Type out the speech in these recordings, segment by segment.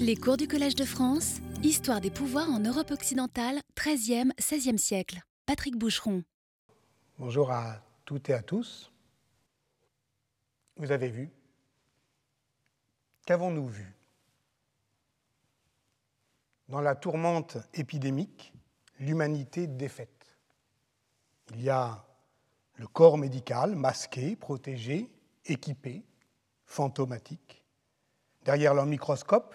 Les cours du Collège de France, Histoire des pouvoirs en Europe occidentale, 13e, 16e siècle. Patrick Boucheron. Bonjour à toutes et à tous. Vous avez vu? Qu'avons-nous vu? Dans la tourmente épidémique, l'humanité défaite. Il y a le corps médical masqué, protégé, équipé, fantomatique. Derrière leur microscope,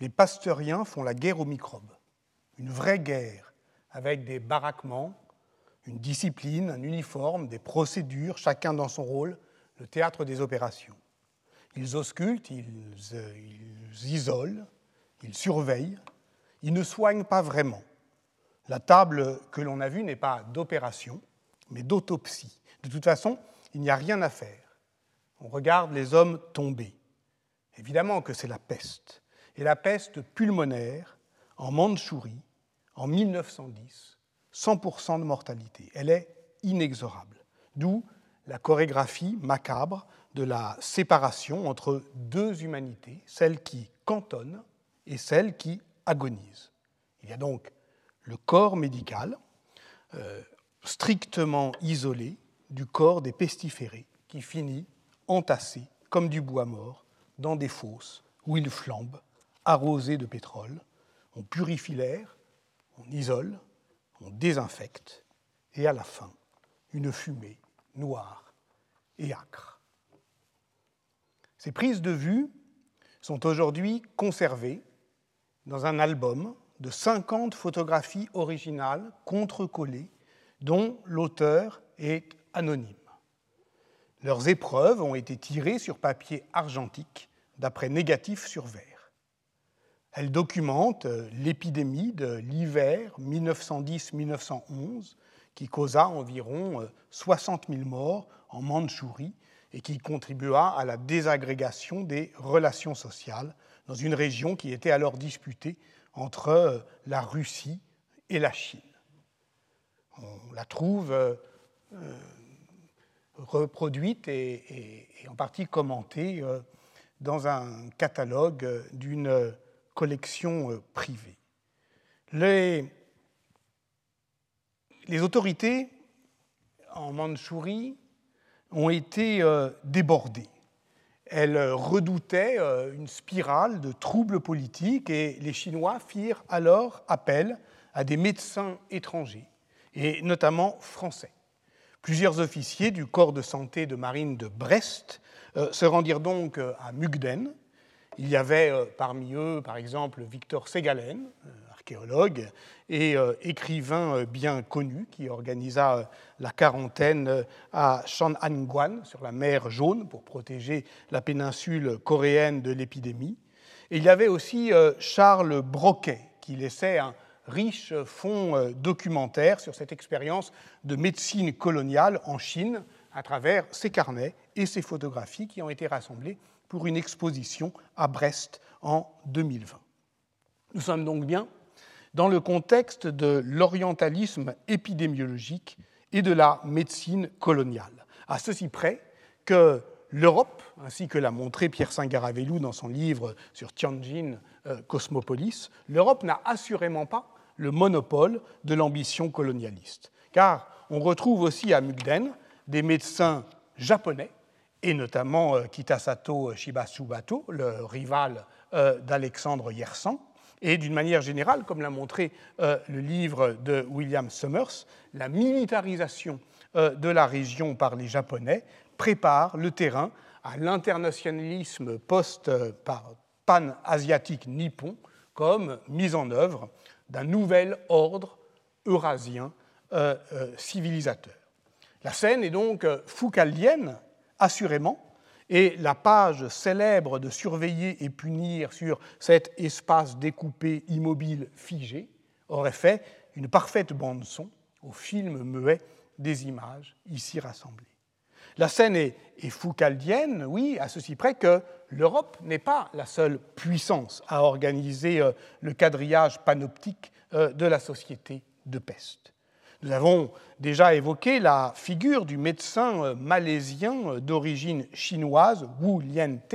les pasteuriens font la guerre aux microbes. Une vraie guerre, avec des baraquements, une discipline, un uniforme, des procédures, chacun dans son rôle, le théâtre des opérations. Ils auscultent, ils, ils isolent, ils surveillent, ils ne soignent pas vraiment. La table que l'on a vue n'est pas d'opération, mais d'autopsie. De toute façon, il n'y a rien à faire. On regarde les hommes tomber. Évidemment que c'est la peste. Et la peste pulmonaire en Mandchourie en 1910, 100% de mortalité. Elle est inexorable. D'où la chorégraphie macabre de la séparation entre deux humanités, celle qui cantonne et celle qui agonise. Il y a donc le corps médical, euh, strictement isolé du corps des pestiférés, qui finit entassé comme du bois mort dans des fosses où il flambe, arrosé de pétrole. On purifie l'air, on isole, on désinfecte, et à la fin, une fumée noire et âcre. Ces prises de vue sont aujourd'hui conservées dans un album de 50 photographies originales contre-collées dont l'auteur est anonyme. Leurs épreuves ont été tirées sur papier argentique d'après négatif sur verre. Elles documentent l'épidémie de l'hiver 1910-1911 qui causa environ 60 000 morts en Mandchourie et qui contribua à la désagrégation des relations sociales dans une région qui était alors disputée entre la Russie et la Chine. On la trouve euh, euh, reproduite et, en partie commentée euh, dans un catalogue d'une collection privée. Les, autorités en Mandchourie ont été débordées. Elles redoutaient une spirale de troubles politiques et les Chinois firent alors appel à des médecins étrangers et notamment français. Plusieurs officiers du corps de santé de marine de Brest euh, se rendirent donc euh, à Mugden. Il y avait euh, parmi eux, par exemple, Victor Segalen, archéologue et écrivain bien connu, qui organisa la quarantaine à Shananguan, sur la mer Jaune, pour protéger la péninsule coréenne de l'épidémie. Il y avait aussi Charles Broquet, qui laissait un riche fonds euh, documentaire sur cette expérience de médecine coloniale en Chine à travers ses carnets et ses photographies qui ont été rassemblées pour une exposition à Brest en 2020. Nous sommes donc bien dans le contexte de l'orientalisme épidémiologique et de la médecine coloniale, à ceci près que l'Europe, ainsi que l'a montré Pierre Singaravelou dans son livre sur Tianjin euh, Cosmopolis, l'Europe n'a assurément pas le monopole de l'ambition colonialiste. Car on retrouve aussi à Mukden des médecins japonais, et notamment euh, Kitasato Shibasubato, le rival euh, d'Alexandre Yersan, et d'une manière générale, comme l'a montré euh, le livre de William Summers, la militarisation de la région par les Japonais prépare le terrain à l'internationalisme post-pan-asiatique nippon comme mise en œuvre d'un nouvel ordre eurasien civilisateur. La scène est donc foucaldienne, assurément, et la page célèbre de surveiller et punir sur cet espace découpé, immobile, figé, aurait fait une parfaite bande-son au film muet des images ici rassemblées. La scène est, foucaldienne, oui, à ceci près que l'Europe n'est pas la seule puissance à organiser euh, le quadrillage panoptique euh, de la société de peste. Nous avons déjà évoqué la figure du médecin euh, malaisien d'origine chinoise Wu Liante,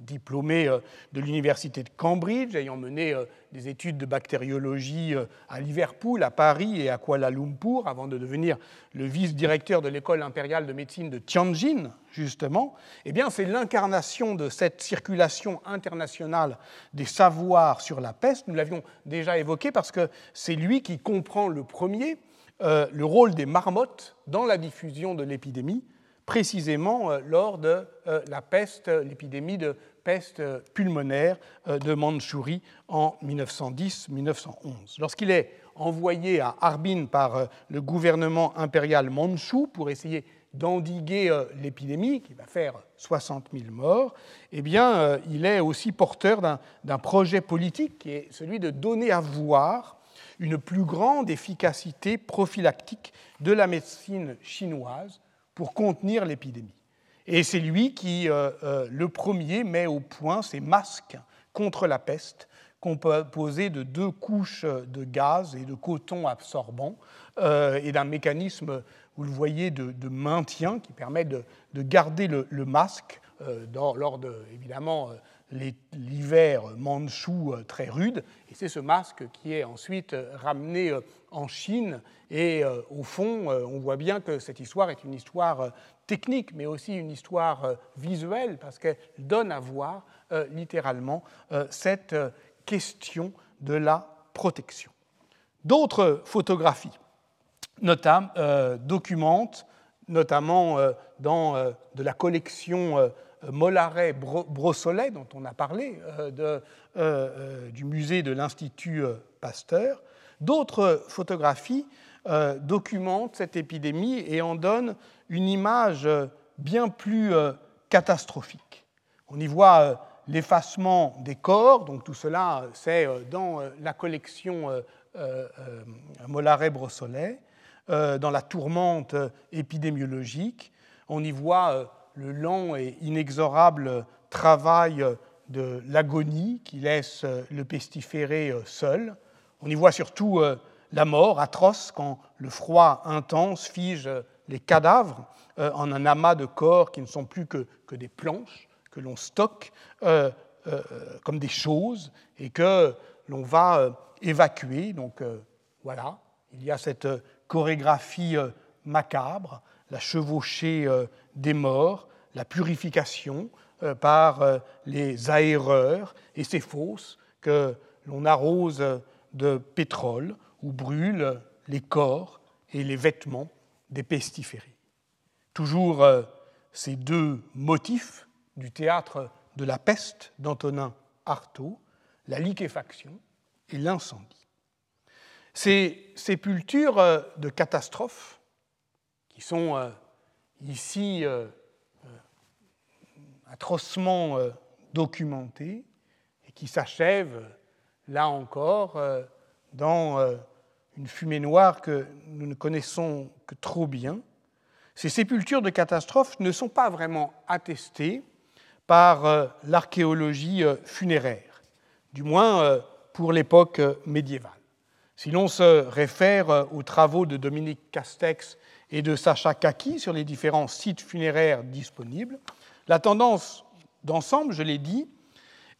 diplômé euh, de l'université de Cambridge, ayant mené euh, des études de bactériologie euh, à Liverpool, à Paris et à Kuala Lumpur, avant de devenir le vice-directeur de l'école impériale de médecine de Tianjin, justement, eh bien, c'est l'incarnation de cette circulation internationale des savoirs sur la peste. Nous l'avions déjà évoqué parce que c'est lui qui comprend le premier le rôle des marmottes dans la diffusion de l'épidémie précisément euh, lors de euh, la peste, l'épidémie de peste pulmonaire euh, de Mandchourie en 1910-1911. Lorsqu'il est envoyé à Harbin par le gouvernement impérial mandchou pour essayer d'endiguer l'épidémie, qui va faire 60 000 morts, eh bien, il est aussi porteur d'un projet politique qui est celui de donner à voir une plus grande efficacité prophylactique de la médecine chinoise pour contenir l'épidémie. Et c'est lui qui, euh, euh, le premier, met au point ces masques contre la peste, composés de deux couches de gaz et de coton absorbant, euh, et d'un mécanisme, vous le voyez, de, maintien qui permet de, garder le, masque lors de, évidemment, l'hiver mandchou très rude. Et c'est ce masque qui est ensuite ramené en Chine. Et euh, au fond, euh, on voit bien que cette histoire est une histoire euh, technique, mais aussi une histoire visuelle, parce qu'elle donne à voir littéralement cette question de la protection. D'autres photographies notamment, documentent, notamment dans de la collection Mollaret-Brossolet, dont on a parlé, de, du musée de l'Institut Pasteur, D'autres photographies euh, documentent cette épidémie et en donnent une image bien plus euh, catastrophique. On y voit euh, l'effacement des corps, donc tout cela c'est dans la collection Mollaret-Brossolet, dans la tourmente épidémiologique. On y voit le lent et inexorable travail de l'agonie qui laisse le pestiféré seul. On y voit surtout euh, la mort atroce quand le froid intense fige les cadavres euh, en un amas de corps qui ne sont plus que, des planches que l'on stocke euh, comme des choses et que l'on va évacuer. Donc voilà, il y a cette chorégraphie macabre, la chevauchée des morts, la purification par les aéreurs et ces fosses que l'on arrose de pétrole où brûlent les corps et les vêtements des pestiférés. Toujours euh, ces deux motifs du théâtre de la peste d'Antonin Artaud, la liquéfaction et l'incendie. Ces sépultures euh, de catastrophes, qui sont euh, ici atrocement documentées et qui s'achèvent là encore, euh, dans euh, une fumée noire que nous ne connaissons que trop bien. Ces sépultures de catastrophes ne sont pas vraiment attestées par euh, l'archéologie funéraire, du moins pour l'époque médiévale. Si l'on se réfère aux travaux de Dominique Castex et de Sacha Kaki sur les différents sites funéraires disponibles, la tendance d'ensemble, je l'ai dit,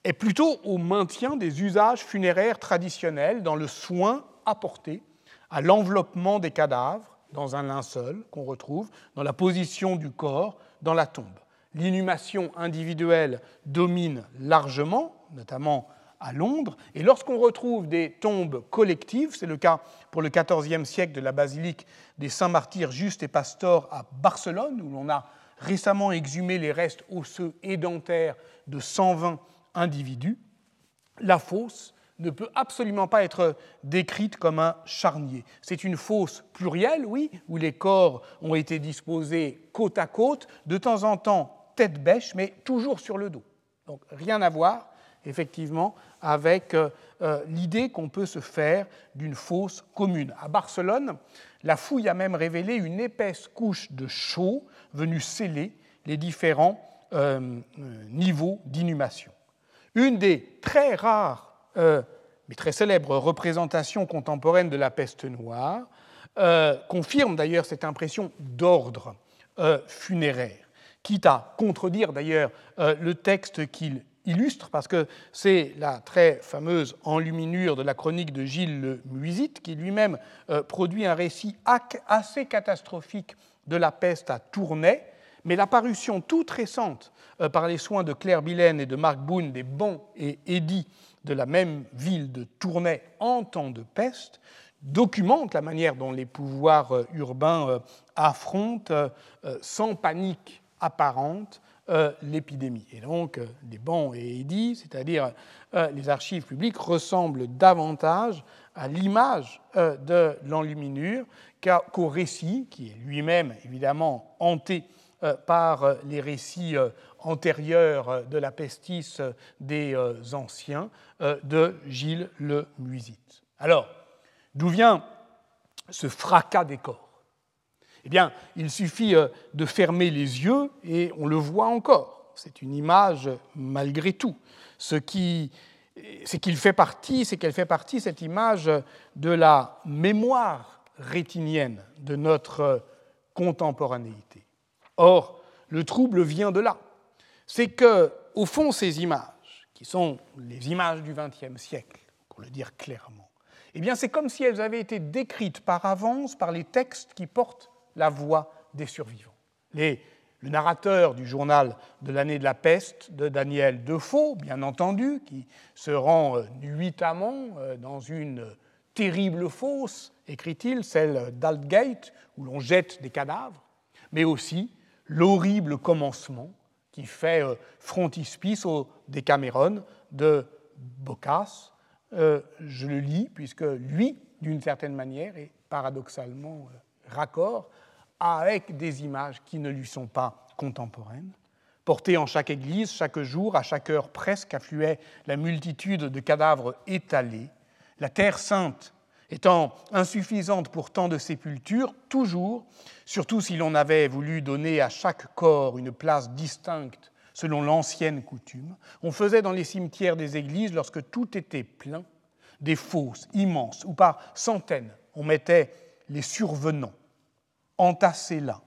est plutôt au maintien des usages funéraires traditionnels dans le soin apporté à l'enveloppement des cadavres dans un linceul qu'on retrouve, dans la position du corps dans la tombe. L'inhumation individuelle domine largement, notamment à Londres, et lorsqu'on retrouve des tombes collectives, c'est le cas pour le XIVe siècle de la basilique des Saints Martyrs Juste et Pastor à Barcelone, où l'on a récemment exhumé les restes osseux et dentaires de 120 individu, la fosse ne peut absolument pas être décrite comme un charnier. C'est une fosse plurielle, oui, où les corps ont été disposés côte à côte, de temps en temps tête bêche, mais toujours sur le dos. Donc rien à voir, effectivement, avec euh, euh, l'idée qu'on peut se faire d'une fosse commune. À Barcelone, la fouille a même révélé une épaisse couche de chaux venue sceller les différents euh, niveaux d'inhumation. Une des très rares, mais très célèbres représentations contemporaines de la peste noire confirme d'ailleurs cette impression d'ordre funéraire quitte à contredire d'ailleurs le texte qu'il illustre, parce que c'est la très fameuse enluminure de la chronique de Gilles le Muisite, qui lui-même produit un récit assez catastrophique de la peste à Tournai, mais l'apparition toute récente par les soins de Claire Bilaine et de Marc Boone des bons et édits de la même ville de Tournai en temps de peste documente la manière dont les pouvoirs euh, urbains euh, affrontent euh, sans panique apparente l'épidémie. Et donc, les bons et édits, c'est-à-dire les archives publiques, ressemblent davantage à l'image de l'enluminure qu'au récit, qui est lui-même évidemment hanté par les récits antérieurs de la pestis des anciens, euh, de Gilles le Muisite. Alors, d'où vient ce fracas des corps? Eh bien, il suffit euh, de fermer les yeux et on le voit encore. C'est une image malgré tout. Ce c'est qu'il fait partie, c'est qu'elle fait partie cette image de la mémoire rétinienne de notre contemporanéité. Or, le trouble vient de là. C'est que, au fond, ces images qui sont les images du XXe siècle, pour le dire clairement, eh bien c'est comme si elles avaient été décrites par avance par les textes qui portent la voix des survivants. le narrateur du journal de l'année de la peste de Daniel Defoe, bien entendu, qui se rend euh, nuitamment euh, dans une terrible fosse, écrit-il, celle d'Altgate, où l'on jette des cadavres, mais aussi l'horrible commencement qui fait euh, frontispice au Décameron de Boccace. Euh, je le lis puisque lui, d'une certaine manière, est paradoxalement raccord avec des images qui ne lui sont pas contemporaines. Portées en chaque église, chaque jour, à chaque heure presque, affluait la multitude de cadavres étalés. La terre sainte étant insuffisante pour tant de sépultures, toujours, surtout si l'on avait voulu donner à chaque corps une place distincte selon l'ancienne coutume, on faisait dans les cimetières des églises, lorsque tout était plein, des fosses immenses, où par centaines on mettait les survenants, entassés là,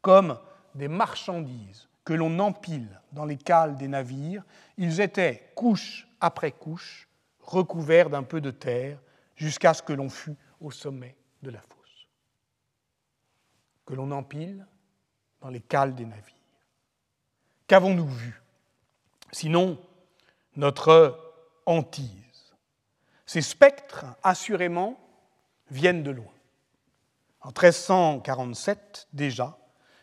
comme des marchandises que l'on empile dans les cales des navires, ils étaient, couche après couche, recouverts d'un peu de terre, jusqu'à ce que l'on fût au sommet de la fosse, que l'on empile dans les cales des navires. Qu'avons-nous vu Sinon, notre hantise? Ces spectres, assurément, viennent de loin. En 1347, déjà,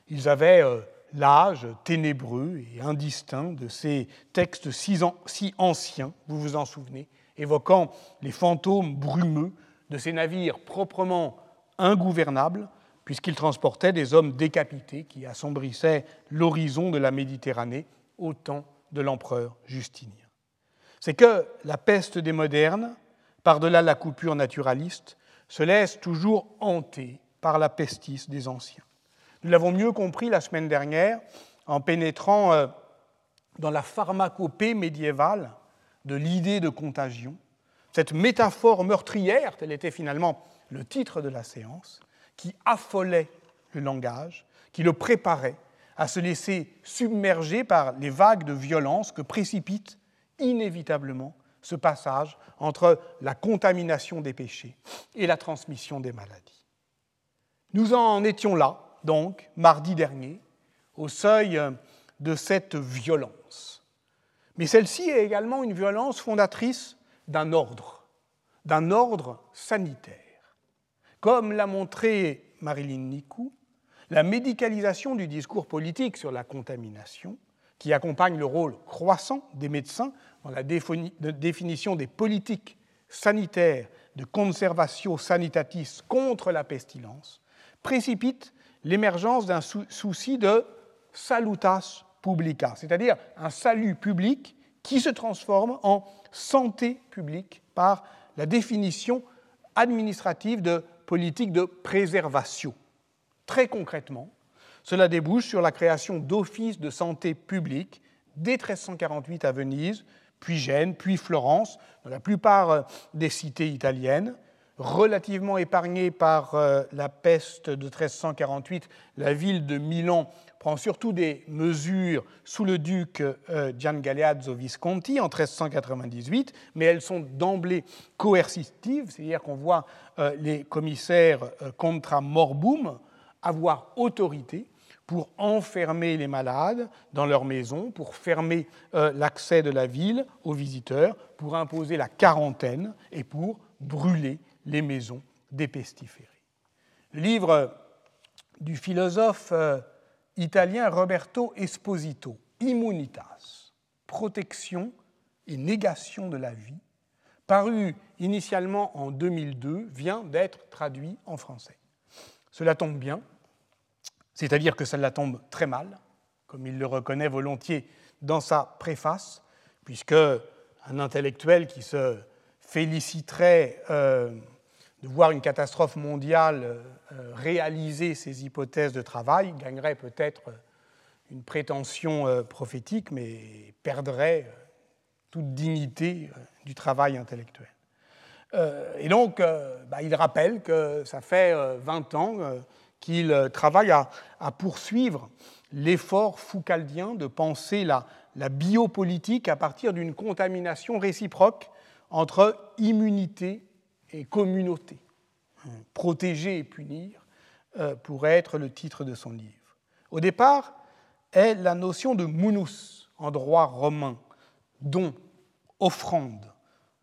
ils avaient euh, l'âge ténébreux et indistinct de ces textes si anciens, vous vous en souvenez, évoquant les fantômes brumeux de ces navires proprement ingouvernables, puisqu'ils transportaient des hommes décapités qui assombrissaient l'horizon de la Méditerranée au temps de l'empereur Justinien. C'est que la peste des modernes, par-delà la coupure naturaliste, se laisse toujours hanter par la pestis des anciens. Nous l'avons mieux compris la semaine dernière en pénétrant euh, dans la pharmacopée médiévale de l'idée de contagion, cette métaphore meurtrière, tel était finalement le titre de la séance, qui affolait le langage, qui le préparait à se laisser submerger par les vagues de violence que précipite inévitablement ce passage entre la contamination des péchés et la transmission des maladies. Nous en étions là, donc, mardi dernier, au seuil de cette violence mais celle-ci est également une violence fondatrice d'un ordre, d'un ordre sanitaire. Comme l'a montré Marilyn Nicou, la médicalisation du discours politique sur la contamination, qui accompagne le rôle croissant des médecins dans la définition des politiques sanitaires de conservation sanitatis contre la pestilence, précipite l'émergence d'un souci de salutas publica, c'est-à-dire un salut public qui se transforme en santé publique par la définition administrative de politique de préservation. Très concrètement, cela débouche sur la création d'offices de santé publique dès 1348 à Venise, puis Gênes, puis Florence, dans la plupart euh, des cités italiennes, relativement épargnées par euh, la peste de 1348, la ville de Milan prend surtout des mesures sous le duc euh, Gian Galeazzo Visconti en 1398, mais elles sont d'emblée coercitives, c'est-à-dire qu'on voit euh, les commissaires contra morbum avoir autorité pour enfermer les malades dans leur maison, pour fermer l'accès de la ville aux visiteurs, pour imposer la quarantaine et pour brûler les maisons des pestiférés. Le livre du philosophe italien Roberto Esposito, Immunitas, protection et négation de la vie, paru initialement en 2002, vient d'être traduit en français. Cela tombe bien, c'est-à-dire que cela tombe très mal, comme il le reconnaît volontiers dans sa préface, puisque un intellectuel qui se féliciterait euh, de voir une catastrophe mondiale euh, réaliser ses hypothèses de travail gagnerait peut-être une prétention euh, prophétique, mais perdrait euh, toute dignité du travail intellectuel. Et donc, bah, il rappelle que ça fait 20 ans qu'il travaille à, poursuivre l'effort foucaldien de penser la biopolitique à partir d'une contamination réciproque entre immunité et communauté. Protéger et punir euh, pourrait être le titre de son livre. Au départ est la notion de munus en droit romain, don, offrande,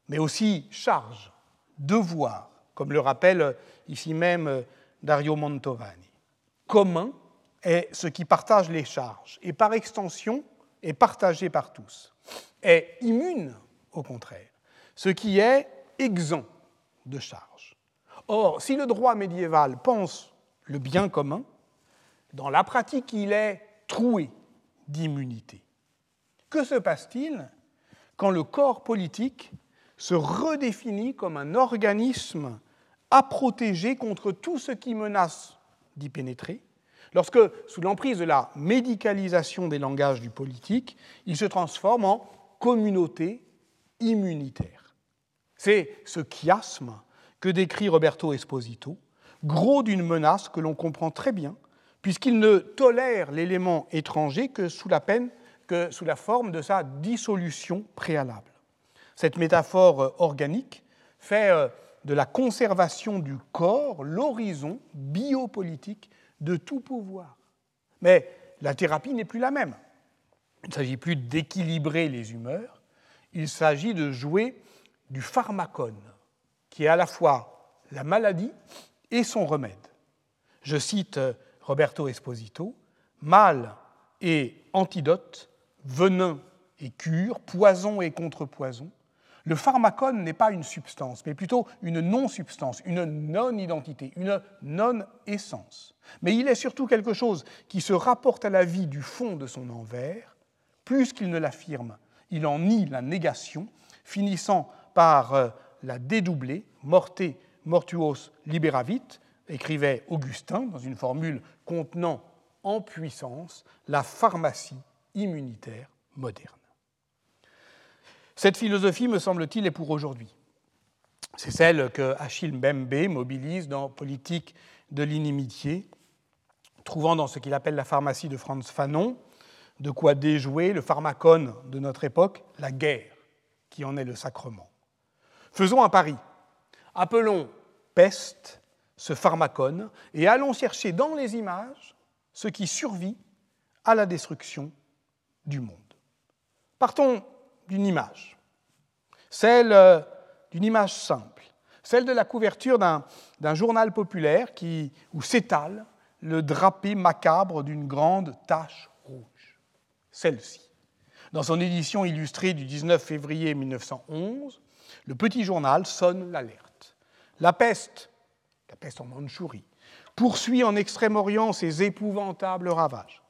mais aussi charge, devoir, comme le rappelle ici même Dario Mantovani. Commun est ce qui partage les charges et par extension est partagé par tous. Est immune, au contraire, ce qui est exempt de charge. Or, si le droit médiéval pense le bien commun, dans la pratique, il est troué d'immunité. Que se passe-t-il quand le corps politique se redéfinit comme un organisme à protéger contre tout ce qui menace d'y pénétrer, lorsque, sous l'emprise de la médicalisation des langages du politique, il se transforme en communauté immunitaire c'est ce chiasme que décrit Roberto Esposito, gros d'une menace que l'on comprend très bien, puisqu'il ne tolère l'élément étranger que sous la peine, que sous la forme de sa dissolution préalable. Cette métaphore organique fait euh, de la conservation du corps l'horizon biopolitique de tout pouvoir. Mais la thérapie n'est plus la même. Il ne s'agit plus d'équilibrer les humeurs, il s'agit de jouer du pharmacone, qui est à la fois la maladie et son remède. Je cite euh, Roberto Esposito, mal et antidote, venin et cure, poison et contrepoison. Le pharmacone n'est pas une substance, mais plutôt une non-substance, une non-identité, une non-essence. Mais il est surtout quelque chose qui se rapporte à la vie du fond de son envers, plus qu'il ne l'affirme. Il en nie la négation, finissant par euh, la dédoubler, morte mortuos liberavit, écrivait Augustin dans une formule contenant en puissance la pharmacie immunitaire moderne. Cette philosophie, me semble-t-il, est pour aujourd'hui. C'est celle que Achille Mbembe mobilise dans Politique de l'inimitié, trouvant dans ce qu'il appelle la pharmacie de Franz Fanon de quoi déjouer le pharmacone de notre époque, la guerre, qui en est le sacrement. Faisons un pari. Appelons peste ce pharmacone et allons chercher dans les images ce qui survit à la destruction du monde. Partons d'une image, celle euh, d'une image simple, celle de la couverture d'un journal populaire qui, où s'étale le drapé macabre d'une grande tache rouge. Celle-ci. Dans son édition illustrée du 19 février 1911, le petit journal sonne l'alerte. La peste, la peste en Mandchourie, poursuit en Extrême-Orient ses épouvantables ravages.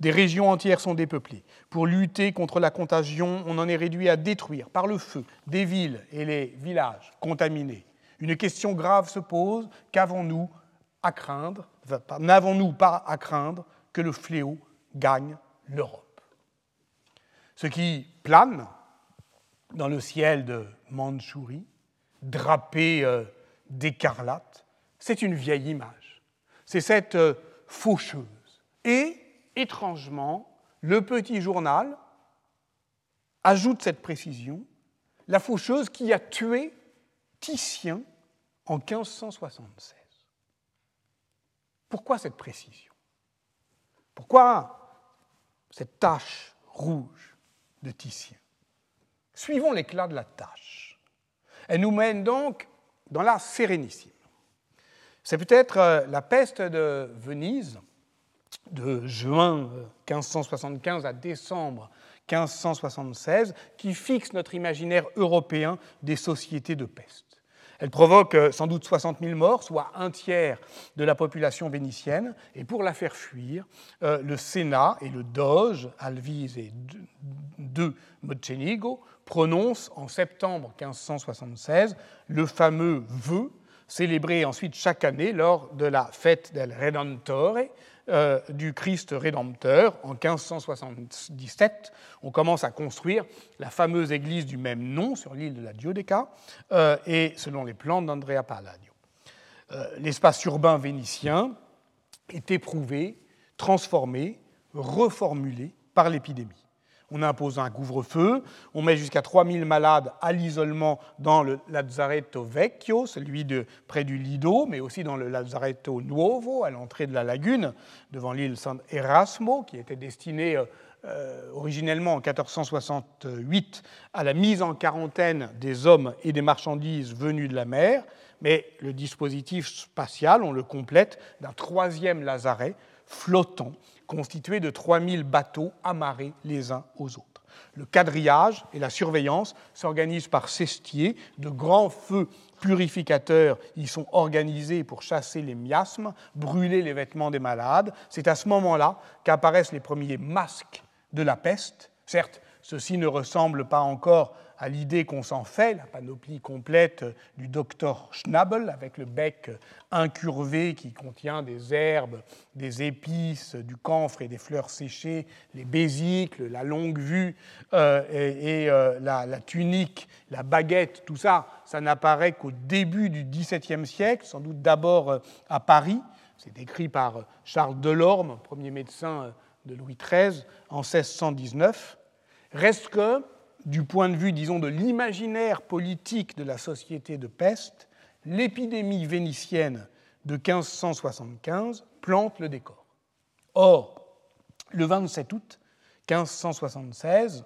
Des régions entières sont dépeuplées. Pour lutter contre la contagion, on en est réduit à détruire par le feu des villes et les villages contaminés. Une question grave se pose N'avons-nous pas à craindre que le fléau gagne l'Europe? Ce qui plane dans le ciel de Mandchourie, drapé euh, d'écarlate. C'est une vieille image. C'est cette euh, faucheuse. Et étrangement, le petit journal ajoute cette précision, la faucheuse qui a tué Titien en 1576. Pourquoi cette précision? Pourquoi cette tache rouge de Titien? Suivons l'éclat de la tache. Elle nous mène donc dans la Sérénissime. C'est peut-être euh, la peste de Venise de juin 1575 à décembre 1576 qui fixe notre imaginaire européen des sociétés de peste. Elle provoque euh, sans doute 60 000 morts, soit un tiers de la population vénitienne, et pour la faire fuir, euh, le Sénat et le Doge, Alvise de Mocenigo, prononcent en septembre 1576 le fameux vœu célébré ensuite chaque année lors de la fête del Redentore, euh, du Christ rédempteur. En 1577, on commence à construire la fameuse église du même nom sur l'île de la Giudecca, euh, et selon les plans d'Andrea Palladio. Euh, l'espace urbain vénitien est éprouvé, transformé, reformulé par l'épidémie on impose un couvre-feu, on met jusqu'à 3000 malades à l'isolement dans le Lazzaretto Vecchio, celui de près du Lido, mais aussi dans le Lazzaretto Nuovo, à l'entrée de la lagune, devant l'île San Erasmo, qui était destiné euh, euh, originellement en 1468 à la mise en quarantaine des hommes et des marchandises venus de la mer, mais le dispositif spatial, on le complète d'un troisième lazaret flottant constitué de 3000 bateaux amarrés les uns aux autres. Le quadrillage et la surveillance s'organisent par cestiers, de grands feux purificateurs y sont organisés pour chasser les miasmes, brûler les vêtements des malades. C'est à ce moment-là qu'apparaissent les premiers masques de la peste. Certes, ceux-ci ne ressemblent pas encore à l'idée qu'on s'en fait, la panoplie complète du docteur Schnabel avec le bec incurvé qui contient des herbes, des épices, du camphre et des fleurs séchées, les bésicles, la longue vue euh, et, euh, la, la, tunique, la baguette, tout ça, ça n'apparaît qu'au début du XVIIe siècle, sans doute d'abord euh, à Paris. C'est écrit par Charles Delorme, premier médecin de Louis XIII, en 1619. Reste que du point de vue, disons, de l'imaginaire politique de la société de peste, l'épidémie vénitienne de 1575 plante le décor. Or, le 27 août 1576,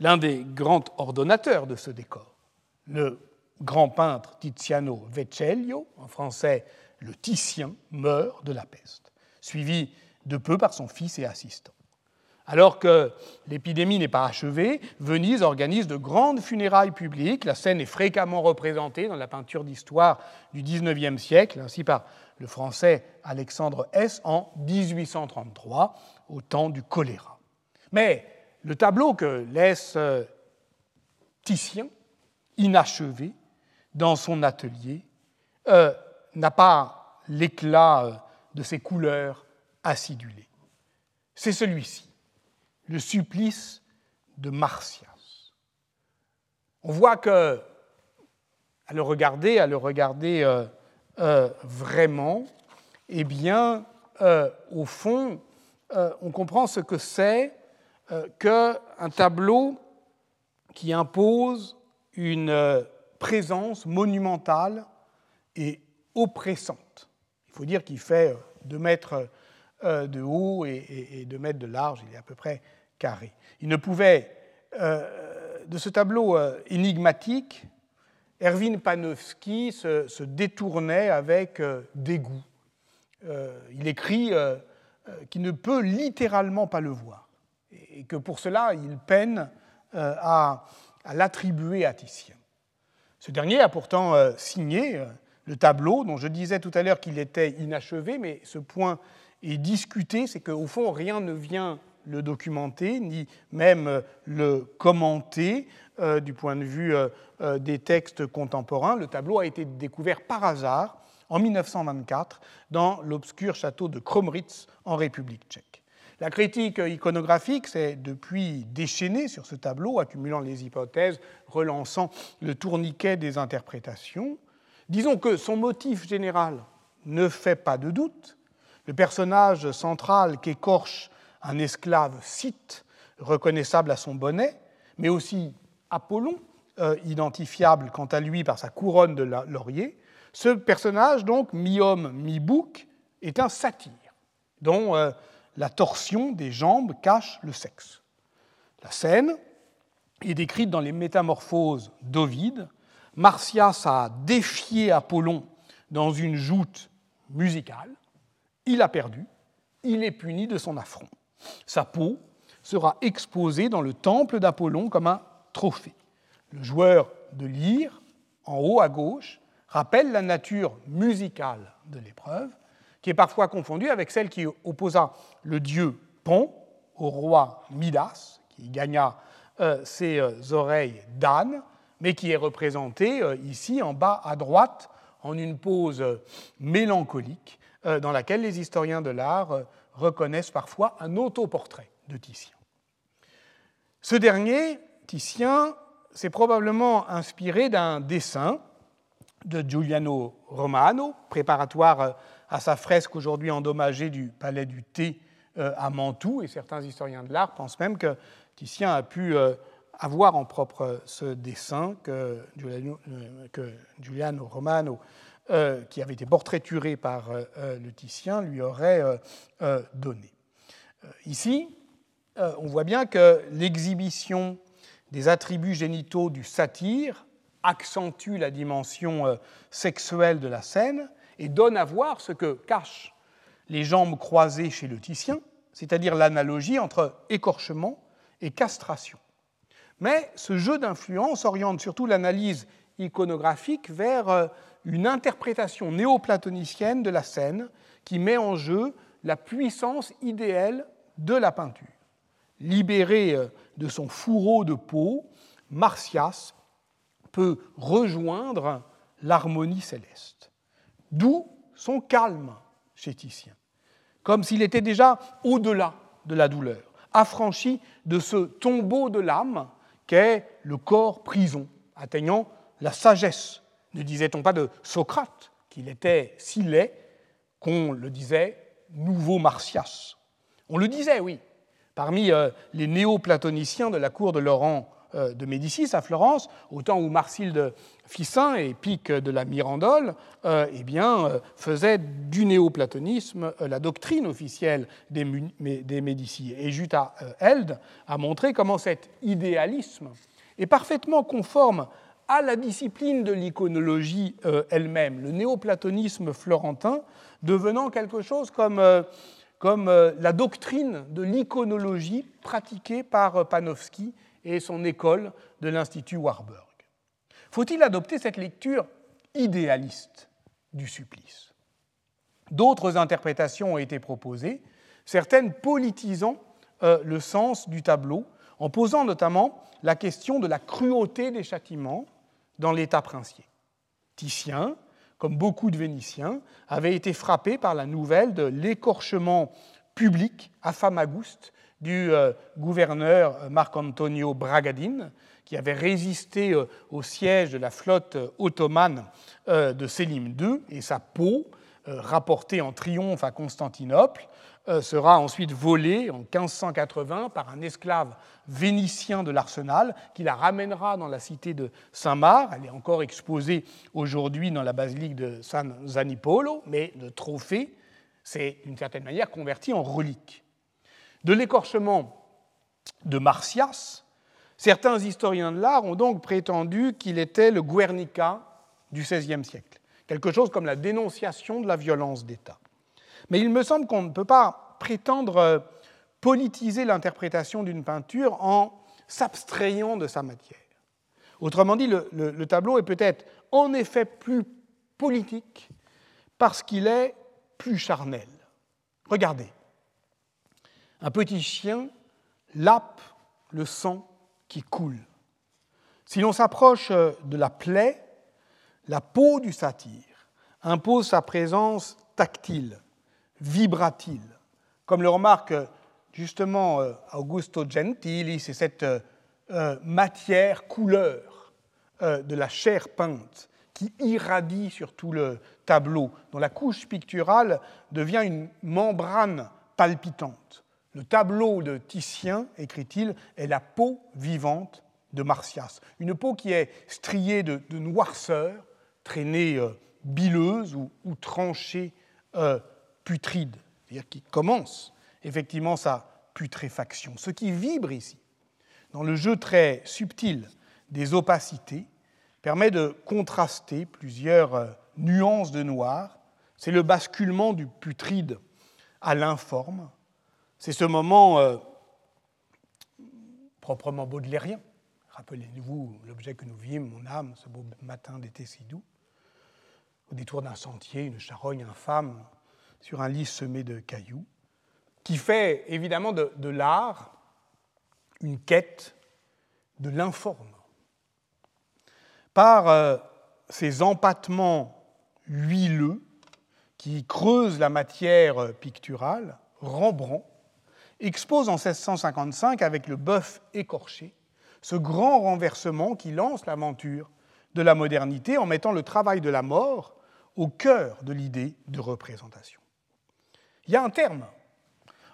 l'un des grands ordonnateurs de ce décor, le grand peintre Tiziano Vecellio, en français le Titien, meurt de la peste, suivi de peu par son fils et assistant. Alors que l'épidémie n'est pas achevée, Venise organise de grandes funérailles publiques. La scène est fréquemment représentée dans la peinture d'histoire du XIXe siècle, ainsi par le français Alexandre S. en 1833, au temps du choléra. Mais le tableau que laisse euh, Titien, inachevé, dans son atelier, euh, n'a pas l'éclat euh, de ses couleurs acidulées. C'est celui-ci le supplice de Martias. On voit que, à le regarder, à le regarder euh, euh, vraiment, eh bien, euh, au fond, on comprend ce que c'est qu'un tableau qui impose une présence monumentale et oppressante. Il faut dire qu'il fait deux mètres euh, de haut et, de mètres de large, il est à peu près carré. Il ne pouvait, euh, de ce tableau euh, énigmatique, Erwin Panofsky se, détournait avec dégoût. il écrit qu'il ne peut littéralement pas le voir et que pour cela il peine à, à l'attribuer à Titien. Ce dernier a pourtant signé le tableau dont je disais tout à l'heure qu'il était inachevé, mais ce point et discuter, c'est qu'au fond, rien ne vient le documenter, ni même le commenter euh, du point de vue euh, euh, des textes contemporains. Le tableau a été découvert par hasard en 1924 dans l'obscur château de Kromritz en République tchèque. La critique iconographique s'est depuis déchaînée sur ce tableau, accumulant les hypothèses, relançant le tourniquet des interprétations. Disons que son motif général ne fait pas de doute, le personnage central qu'écorche un esclave scythe reconnaissable à son bonnet, mais aussi Apollon, euh, identifiable quant à lui par sa couronne de laurier. Ce personnage, donc, mi-homme, mi-bouc, est un satyre, dont euh, la torsion des jambes cache le sexe. La scène est décrite dans les Métamorphoses d'Ovide. Martias a défié Apollon dans une joute musicale. Il a perdu. Il est puni de son affront. Sa peau sera exposée dans le temple d'Apollon comme un trophée. Le joueur de lyre, en haut à gauche, rappelle la nature musicale de l'épreuve, qui est parfois confondue avec celle qui opposa le dieu Pon au roi Midas, qui gagna euh, ses euh, oreilles d'âne, mais qui est représentée euh, ici en bas à droite en une pose mélancolique dans laquelle les historiens de l'art reconnaissent parfois un autoportrait de Titien. Ce dernier, Titien, s'est probablement inspiré d'un dessin de Giuliano Romano, préparatoire à sa fresque aujourd'hui endommagée du Palais du Thé à Mantoue, et certains historiens de l'art pensent même que Titien a pu euh, avoir en propre ce dessin que Giuliano, Romano, euh, qui avait été portraituré par euh, le Titien, lui aurait donné. Ici, on voit bien que l'exhibition des attributs génitaux du satyre accentue la dimension sexuelle de la scène et donne à voir ce que cachent les jambes croisées chez le Titien, c'est-à-dire l'analogie entre écorchement et castration. Mais ce jeu d'influence oriente surtout l'analyse iconographique vers euh, une interprétation néoplatonicienne de la scène qui met en jeu la puissance idéale de la peinture. Libéré euh, de son fourreau de peau, Martias peut rejoindre l'harmonie céleste. D'où son calme chez Titien, comme s'il était déjà au-delà de la douleur affranchi de ce tombeau de l'âme qu'est le corps prison, atteignant la sagesse. Ne disait-on pas de Socrate qu'il était si laid qu'on le disait nouveau Martias? On le disait, oui. Parmi euh, les néo-platoniciens de la cour de Laurent euh, de Médicis à Florence, au temps où Marsilde Ficin et Pic de la Mirandole euh, eh bien, faisaient du néoplatonisme la doctrine officielle des, des Médicis. Et Jutta Held a montré comment cet idéalisme est parfaitement conforme à la discipline de l'iconologie elle-même, le néoplatonisme florentin devenant quelque chose comme, comme la doctrine de l'iconologie pratiquée par Panofsky et son école de l'Institut Warburg. Faut-il adopter cette lecture idéaliste du supplice? D'autres interprétations ont été proposées, certaines politisant euh, le sens du tableau, en posant notamment la question de la cruauté des châtiments dans l'état princier. Titien, comme beaucoup de Vénitiens, avait été frappé par la nouvelle de l'écorchement public à Famagouste du euh, gouverneur euh, Marc-Antonio Bragadin, qui avait résisté euh, au siège de la flotte ottomane de Sélim II, et sa peau, rapportée en triomphe à Constantinople, sera ensuite volée en 1580 par un esclave vénitien de l'Arsenal qui la ramènera dans la cité de Saint-Marc. Elle est encore exposée aujourd'hui dans la basilique de San Zanipolo, mais le trophée, c'est d'une certaine manière converti en relique de l'écorchement de Martias, certains historiens de l'art ont donc prétendu qu'il était le Guernica du XVIe siècle, quelque chose comme la dénonciation de la violence d'État. Mais il me semble qu'on ne peut pas prétendre euh, politiser l'interprétation d'une peinture en s'abstrayant de sa matière. Autrement dit, le, le tableau est peut-être en effet plus politique parce qu'il est plus charnel. Regardez, un petit chien lappe le sang qui coule. Si l'on s'approche de la plaie, la peau du satyre impose sa présence tactile, vibratile, comme le remarque justement euh, Augusto Gentili, c'est cette euh, matière couleur euh, de la chair peinte qui irradie sur tout le tableau, dont la couche picturale devient une membrane palpitante Le tableau de Titien, écrit-il, est la peau vivante de Martias. Une peau qui est striée de, noirceur, traînée euh, bileuse ou, tranchée euh, putride, c'est-à-dire qui commence effectivement sa putréfaction. Ce qui vibre ici, dans le jeu très subtil des opacités, permet de contraster plusieurs euh, nuances de noir. C'est le basculement du putride à l'informe, c'est ce moment euh, proprement baudelairien. Rappelez-vous l'objet que nous vîmes, mon âme, ce beau matin d'été si doux. Au détour d'un sentier, une charogne infâme sur un lit semé de cailloux, qui fait évidemment de, l'art une quête de l'informe. Par euh, ces empattements huileux qui creusent la matière picturale, Rembrandt expose en 1655 avec le bœuf écorché ce grand renversement qui lance l'aventure de la modernité en mettant le travail de la mort au cœur de l'idée de représentation. Il y a un terme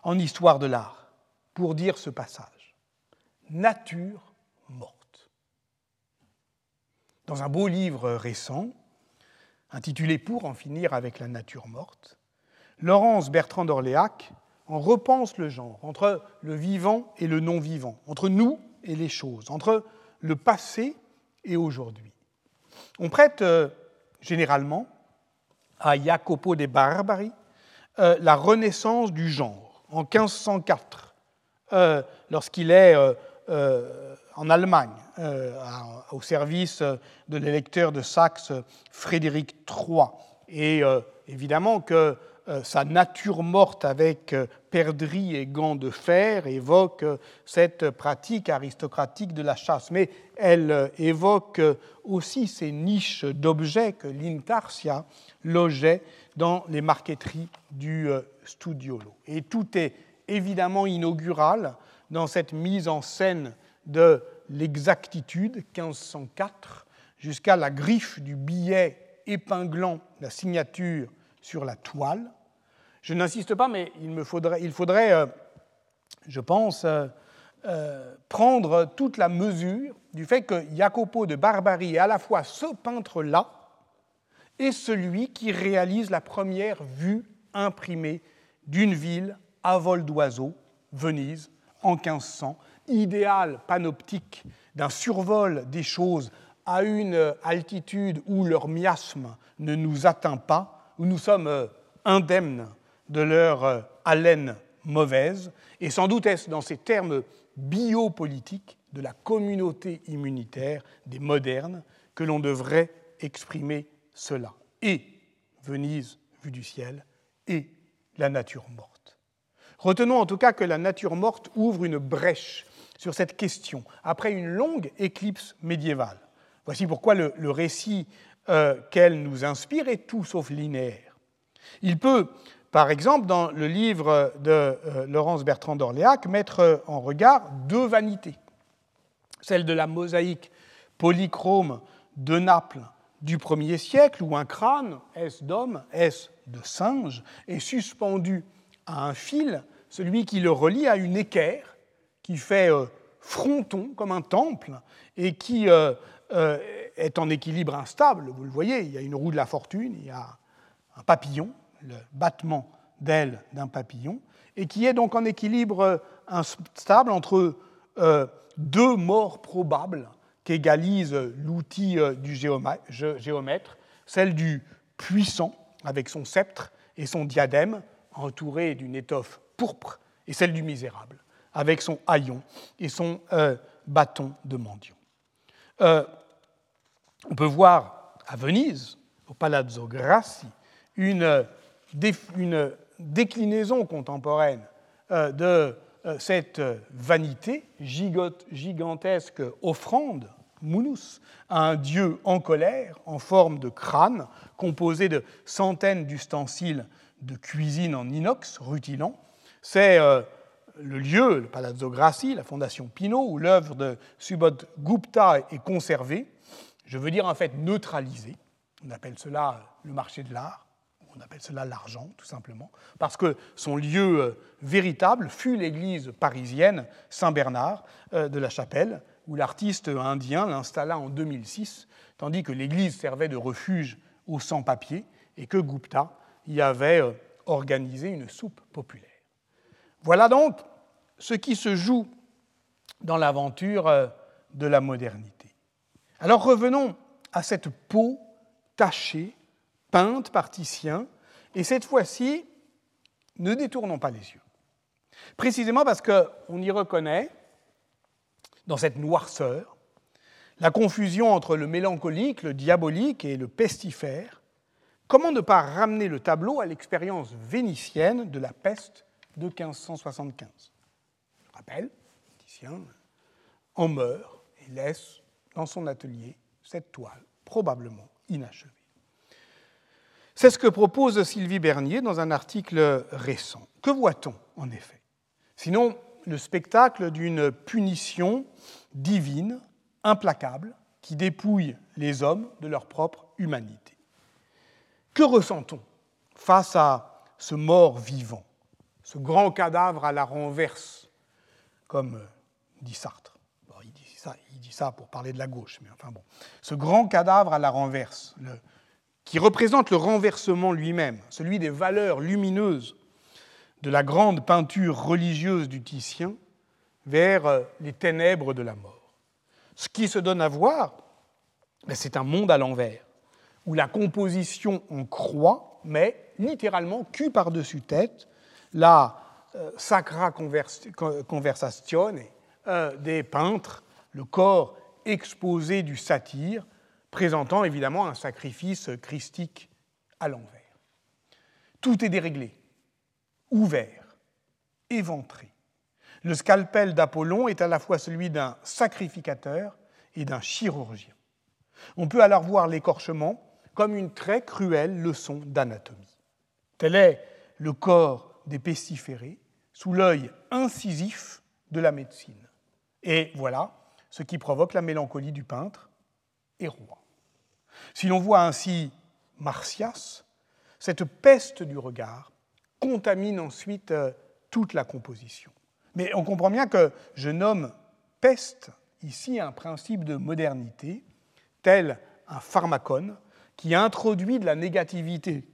en histoire de l'art pour dire ce passage, nature morte. Dans un beau livre récent, intitulé Pour en finir avec la nature morte, Laurence Bertrand d'Orléac on repense le genre, entre le vivant et le non-vivant, entre nous et les choses, entre le passé et aujourd'hui. On prête euh, généralement à Jacopo de Barbari euh, la renaissance du genre en 1504, euh, lorsqu'il est en Allemagne, au service de l'électeur de Saxe Frédéric III. Et évidemment que euh, sa nature morte avec euh, perdrix et gants de fer évoque euh, cette pratique aristocratique de la chasse, mais elle évoque aussi ces niches d'objets que l'Intarsia logeait dans les marqueteries du Studiolo. Et tout est évidemment inaugural dans cette mise en scène de l'exactitude 1504 jusqu'à la griffe du billet épinglant la signature sur la toile. Je n'insiste pas, mais il, faudrait, euh, je pense, euh, euh, prendre toute la mesure du fait que Jacopo de Barbari est à la fois ce peintre-là et celui qui réalise la première vue imprimée d'une ville à vol d'oiseau, Venise, en 1500, idéal panoptique d'un survol des choses à une altitude où leur miasme ne nous atteint pas, où nous sommes indemnes de leur euh, haleine mauvaise, et sans doute est-ce dans ces termes biopolitiques de la communauté immunitaire des modernes que l'on devrait exprimer cela. Et Venise vue du ciel, et la nature morte. Retenons en tout cas que la nature morte ouvre une brèche sur cette question, après une longue éclipse médiévale. Voici pourquoi le, récit euh, qu'elle nous inspire est tout sauf linéaire. Il peut par exemple, dans le livre de euh, Laurence Bertrand d'Orléac, mettre en regard deux vanités. Celle de la mosaïque polychrome de Naples du 1er siècle, où un crâne, est-ce d'homme, est-ce de singe, est suspendu à un fil, celui qui le relie à une équerre qui fait euh, fronton comme un temple et qui euh, est en équilibre instable. Vous le voyez, il y a une roue de la fortune, il y a un papillon le battement d'aile d'un papillon, et qui est donc en équilibre instable entre euh, deux morts probables qu'égalise l'outil euh, du géomètre, celle du puissant avec son sceptre et son diadème entouré d'une étoffe pourpre, et celle du misérable avec son haillon et son euh, bâton de mendiant. on peut voir à Venise, au Palazzo Grassi, une une déclinaison contemporaine euh, de euh, cette vanité, gigantesque offrande, mounous, à un dieu en colère, en forme de crâne, composé de centaines d'ustensiles de cuisine en inox rutilant. C'est euh, le lieu, le Palazzo Grassi, la fondation Pinault, où l'œuvre de Subodh Gupta est conservée, je veux dire en fait neutralisée, on appelle cela le marché de l'art, on appelle cela l'argent tout simplement, parce que son lieu euh, véritable fut l'église parisienne Saint-Bernard euh, de la Chapelle, où l'artiste indien l'installa en 2006, tandis que l'église servait de refuge aux sans-papiers et que Gupta y avait euh, organisé une soupe populaire. Voilà donc ce qui se joue dans l'aventure de la modernité. Alors revenons à cette peau tachée peinte par Titien, et cette fois-ci, ne détournons pas les yeux. Précisément parce qu'on y reconnaît, dans cette noirceur, la confusion entre le mélancolique, le diabolique et le pestifère, comment ne pas ramener le tableau à l'expérience vénitienne de la peste de 1575 Je rappelle, Titien en meurt et laisse dans son atelier cette toile, probablement inachevée. C'est ce que propose Sylvie Bernier dans un article récent. Que voit-on en effet? Sinon le spectacle d'une punition divine, implacable, qui dépouille les hommes de leur propre humanité. Que ressent-on face à ce mort vivant, ce grand cadavre à la renverse, comme dit Sartre? Il, dit ça, pour parler de la gauche, mais enfin bon. Ce grand cadavre à la renverse, qui représente le renversement lui-même, celui des valeurs lumineuses de la grande peinture religieuse du Titien vers euh, les ténèbres de la mort. Ce qui se donne à voir, ben, c'est un monde à l'envers, où la composition en croix met littéralement cul par-dessus tête la euh, sacra conversazione euh, des peintres, le corps exposé du satyre, présentant évidemment un sacrifice christique à l'envers. Tout est déréglé, ouvert, éventré. Le scalpel d'Apollon est à la fois celui d'un sacrificateur et d'un chirurgien. On peut alors voir l'écorchement comme une très cruelle leçon d'anatomie. Tel est le corps des pestiférés sous l'œil incisif de la médecine. Et voilà ce qui provoque la mélancolie du peintre Si l'on voit ainsi Martias, cette peste du regard contamine ensuite euh, toute la composition. Mais on comprend bien que je nomme peste ici un principe de modernité, tel un pharmacone qui introduit de la négativité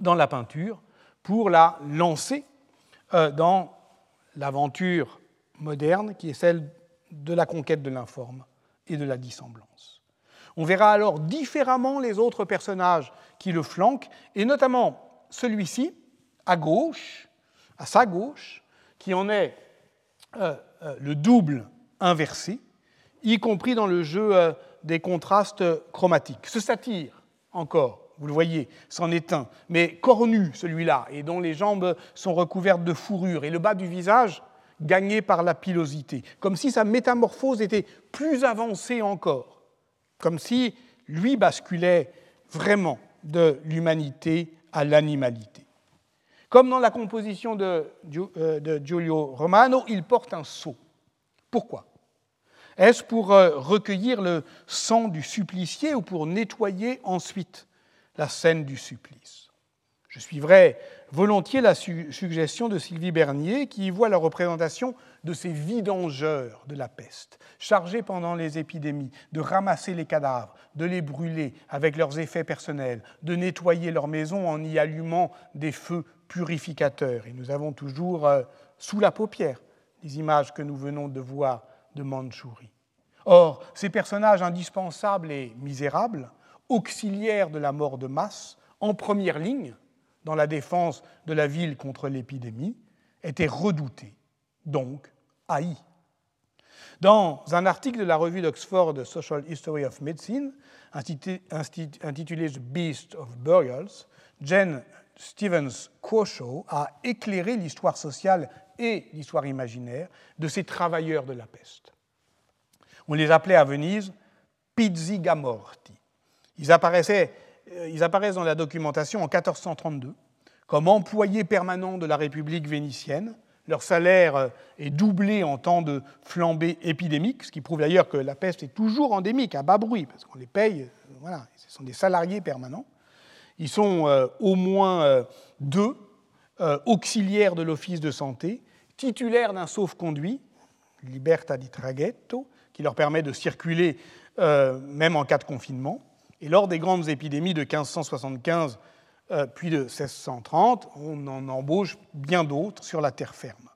dans la peinture pour la lancer euh, dans l'aventure moderne qui est celle de la conquête de l'informe et de la dissemblance. On verra alors différemment les autres personnages qui le flanquent, et notamment celui-ci, à gauche, à sa gauche, qui en est euh, euh, le double inversé, y compris dans le jeu euh, des contrastes chromatiques. Ce satire, encore, vous le voyez, c'en est un, mais cornu celui-là, et dont les jambes sont recouvertes de fourrure, et le bas du visage gagné par la pilosité, comme si sa métamorphose était plus avancée encore comme si lui basculait vraiment de l'humanité à l'animalité. Comme dans la composition de, euh, Giulio Romano, il porte un sceau. Pourquoi? Est-ce pour euh, recueillir le sang du supplicié ou pour nettoyer ensuite la scène du supplice? Je suivrai volontiers la suggestion de Sylvie Bernier qui y voit la représentation de ces vidangeurs de la peste, chargés pendant les épidémies de ramasser les cadavres, de les brûler avec leurs effets personnels, de nettoyer leurs maisons en y allumant des feux purificateurs. Et nous avons toujours euh, sous la paupière les images que nous venons de voir de Mandchourie. Or, ces personnages indispensables et misérables, auxiliaires de la mort de masse, en première ligne dans la défense de la ville contre l'épidémie, étaient redoutés donc haï. Dans un article de la revue d'Oxford Social History of Medicine, intitulé The Beast of Burials, Jen Stevens Quoshaw a éclairé l'histoire sociale et l'histoire imaginaire de ces travailleurs de la peste. On les appelait à Venise pizzigamorti. Ils, apparaissaient, euh, ils apparaissent dans la documentation en 1432 comme employés permanents de la République vénitienne, leur salaire euh, est doublé en temps de flambée épidémique, ce qui prouve d'ailleurs que la peste est toujours endémique, à bas bruit, parce qu'on les paye, euh, voilà, ce sont des salariés permanents. Ils sont au moins deux auxiliaires de l'office de santé, titulaires d'un sauf-conduit, Libertà di Traghetto, qui leur permet de circuler même en cas de confinement. Et lors des grandes épidémies de 1575 puis de 1630, on en embauche bien d'autres sur la terre ferme.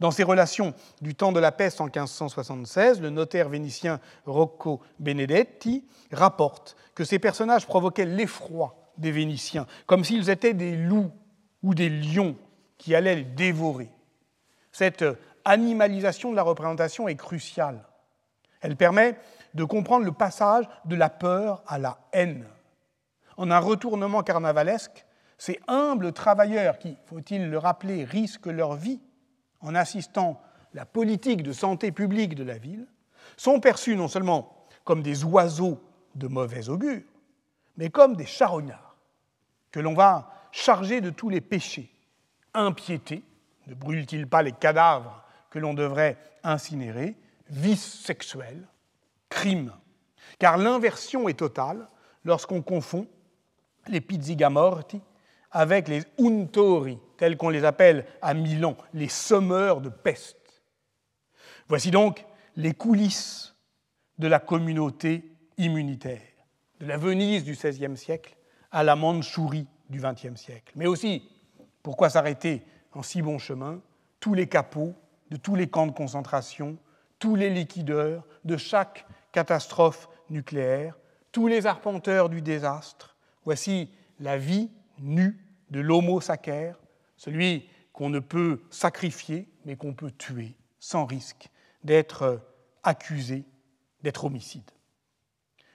Dans ses relations du temps de la peste en 1576, le notaire vénitien Rocco Benedetti rapporte que ces personnages provoquaient l'effroi des Vénitiens, comme s'ils étaient des loups ou des lions qui allaient les dévorer. Cette animalisation de la représentation est cruciale. Elle permet de comprendre le passage de la peur à la haine. En un retournement carnavalesque, ces humbles travailleurs qui, faut-il le rappeler, risquent leur vie en assistant la politique de santé publique de la ville, sont perçus non seulement comme des oiseaux de mauvais augure, mais comme des charognards que l'on va charger de tous les péchés. Impiété, ne brûle-t-il pas les cadavres que l'on devrait incinérer Vice sexuel, crime. Car l'inversion est totale lorsqu'on confond les pizzigamorti avec les untori, tels qu'on les appelle à Milan, les sommeurs de peste. Voici donc les coulisses de la communauté immunitaire, de la Venise du XVIe siècle à la Mandchourie du XXe siècle. Mais aussi, pourquoi s'arrêter en si bon chemin, tous les capots de tous les camps de concentration, tous les liquideurs de chaque catastrophe nucléaire, tous les arpenteurs du désastre. Voici la vie nue de l'homo sacer, celui qu'on ne peut sacrifier, mais qu'on peut tuer sans risque d'être accusé d'être homicide.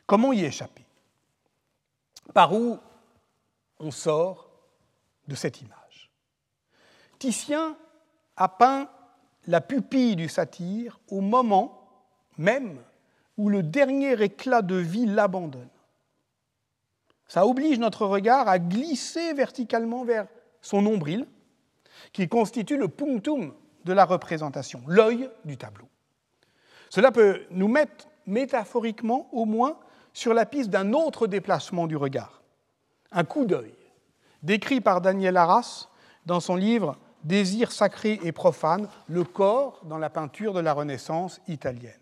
Comment y échapper? Par où on sort de cette image? Titien a peint la pupille du satyre au moment même où le dernier éclat de vie l'abandonne. Ça oblige notre regard à glisser verticalement vers son nombril, qui constitue le punctum de la représentation, l'œil du tableau. Cela peut nous mettre métaphoriquement au moins sur la piste d'un autre déplacement du regard, un coup d'œil, décrit par Daniel Arras dans son livre Désir sacré et profane, le corps dans la peinture de la Renaissance italienne.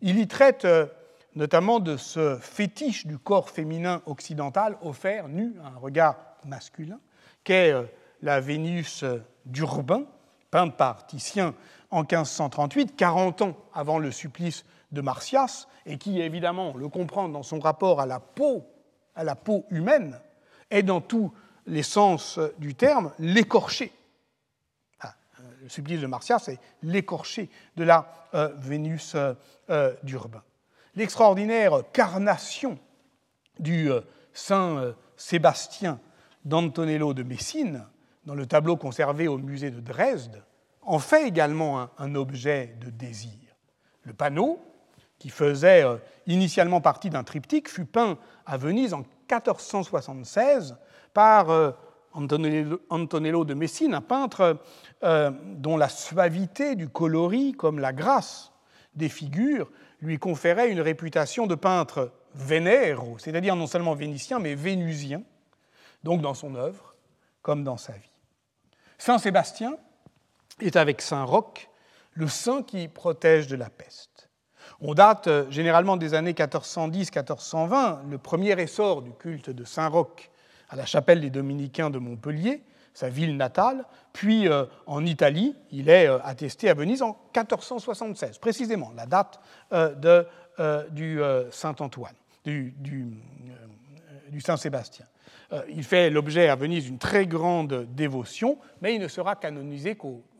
Il y traite euh, notamment de ce fétiche du corps féminin occidental offert nu à un regard masculin, qu'est euh, la Vénus euh, d'Urbain, peinte par Titien en 1538, 40 ans avant le supplice de Martias, et qui, évidemment, le comprend dans son rapport à la peau, à la peau humaine, est dans tous les sens du terme l'écorché. Ah, euh, le supplice de Martias, c'est l'écorché de la Vénus d'Urbain l'extraordinaire carnation du euh, Saint euh, Sébastien d'Antonello de Messine, dans le tableau conservé au musée de Dresde, en fait également un, objet de désir. Le panneau, qui faisait euh, initialement partie d'un triptyque, fut peint à Venise en 1476 par Antonello de Messine, un peintre dont la suavité du coloris comme la grâce des figures lui conférait une réputation de peintre vénéro, c'est-à-dire non seulement vénitien, mais vénusien, donc dans son œuvre comme dans sa vie. Saint Sébastien est avec Saint Roch le saint qui protège de la peste. On date euh, généralement des années 1410-1420, le premier essor du culte de Saint Roch à la chapelle des Dominicains de Montpellier, sa ville natale, puis euh, en Italie, il est euh, attesté à Venise en 1476, précisément la date euh, de, du Saint-Antoine, du, du, Saint-Sébastien. il fait l'objet à Venise d'une très grande dévotion, mais il ne sera canonisé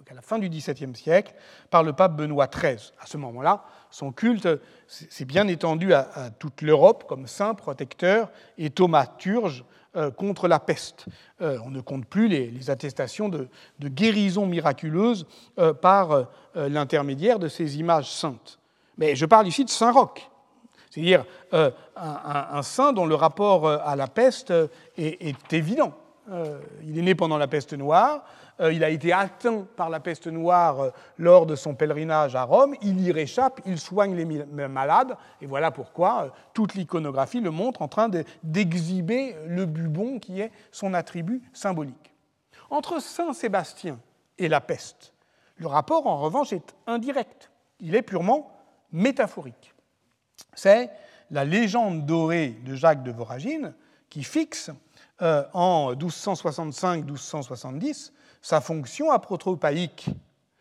qu'à la fin du XVIIe siècle par le pape Benoît XIII. À ce moment-là, son culte s'est bien étendu à, à toute l'Europe comme saint protecteur et thaumaturge euh, contre la peste. Euh, on ne compte plus les, attestations de, guérison miraculeuse euh, par l'intermédiaire de ces images saintes. Mais je parle ici de Saint Roch, c'est-à-dire un, saint dont le rapport à la peste est, évident. il est né pendant la peste noire, euh, il a été atteint par la peste noire euh, lors de son pèlerinage à Rome, il y réchappe, il soigne les malades, et voilà pourquoi euh, toute l'iconographie le montre en train d'exhiber le bubon qui est son attribut symbolique. Entre Saint Sébastien et la peste, le rapport en revanche est indirect, il est purement métaphorique. C'est la légende dorée de Jacques de Voragine qui fixe en 1265-1270 sa fonction aprotropaïque.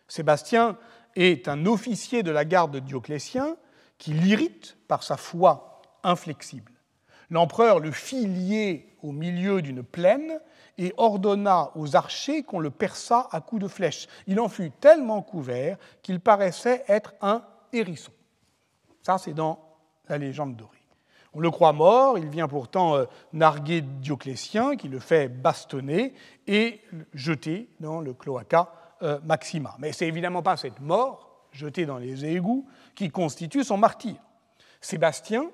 Sébastien est un officier de la garde de Dioclétien qui l'irrite par sa foi inflexible. L'empereur le fit lier au milieu d'une plaine et ordonna aux archers qu'on le perçât à coups de flèche. Il en fut tellement couvert qu'il paraissait être un hérisson. Ça, c'est dans la légende dorée. On le croit mort, il vient pourtant euh, narguer Dioclétien, qui le fait bastonner et jeter dans le cloaca euh, Maxima. Mais c'est évidemment pas cette mort, jetée dans les égouts, qui constitue son martyr. Sébastien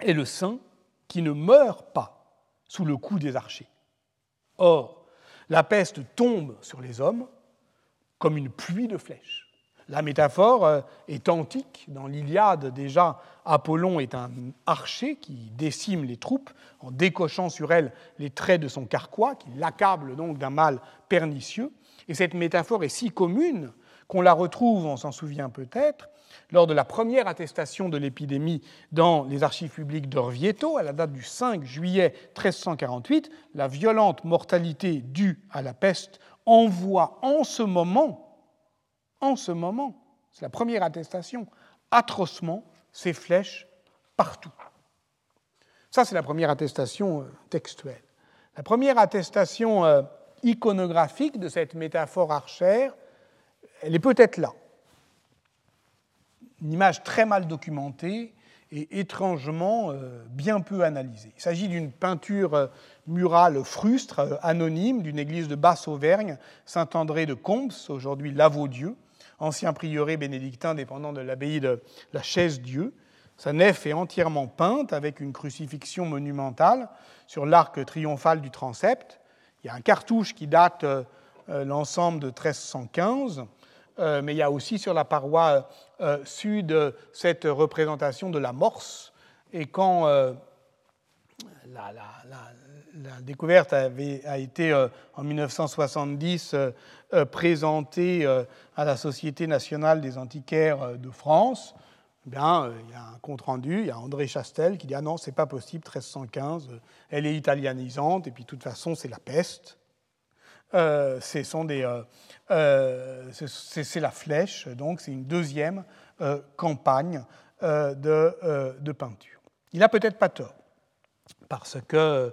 est le saint qui ne meurt pas sous le coup des archers. Or, la peste tombe sur les hommes comme une pluie de flèches. La métaphore euh, est antique. Dans l'Iliade, déjà, Apollon est un archer qui décime les troupes en décochant sur elles les traits de son carquois, qui l'accable donc d'un mal pernicieux. Et cette métaphore est si commune qu'on la retrouve, on s'en souvient peut-être, lors de la première attestation de l'épidémie dans les archives publiques d'Orvieto, à la date du 5 juillet 1348, la violente mortalité due à la peste envoie en ce moment en ce moment, c'est la première attestation, atrocement ces flèches partout. Ça, c'est la première attestation euh, textuelle. La première attestation euh, iconographique de cette métaphore archère, elle est peut-être là. Une image très mal documentée et étrangement euh, bien peu analysée. Il s'agit d'une peinture murale frustre, anonyme, d'une église de Basse-Auvergne, Saint-André de Combes, aujourd'hui Lavaudieu, ancien prieuré bénédictin dépendant de l'abbaye de la Chaise-Dieu. Sa nef est entièrement peinte avec une crucifixion monumentale sur l'arc triomphal du transept. Il y a un cartouche qui date euh, l'ensemble de 1315, euh, mais il y a aussi sur la paroi euh, sud cette représentation de la morse. Et quand découverte avait, a été en 1970 euh, euh, à la Société nationale des antiquaires euh, de France, eh bien, il y a un compte-rendu, il y a André Chastel qui dit Ah non, c'est pas possible, 1315, elle est italianisante, et puis de toute façon, c'est la peste. Euh, c'est la flèche, donc c'est une deuxième campagne de, de, peinture. Il n'a peut-être pas tort, parce que,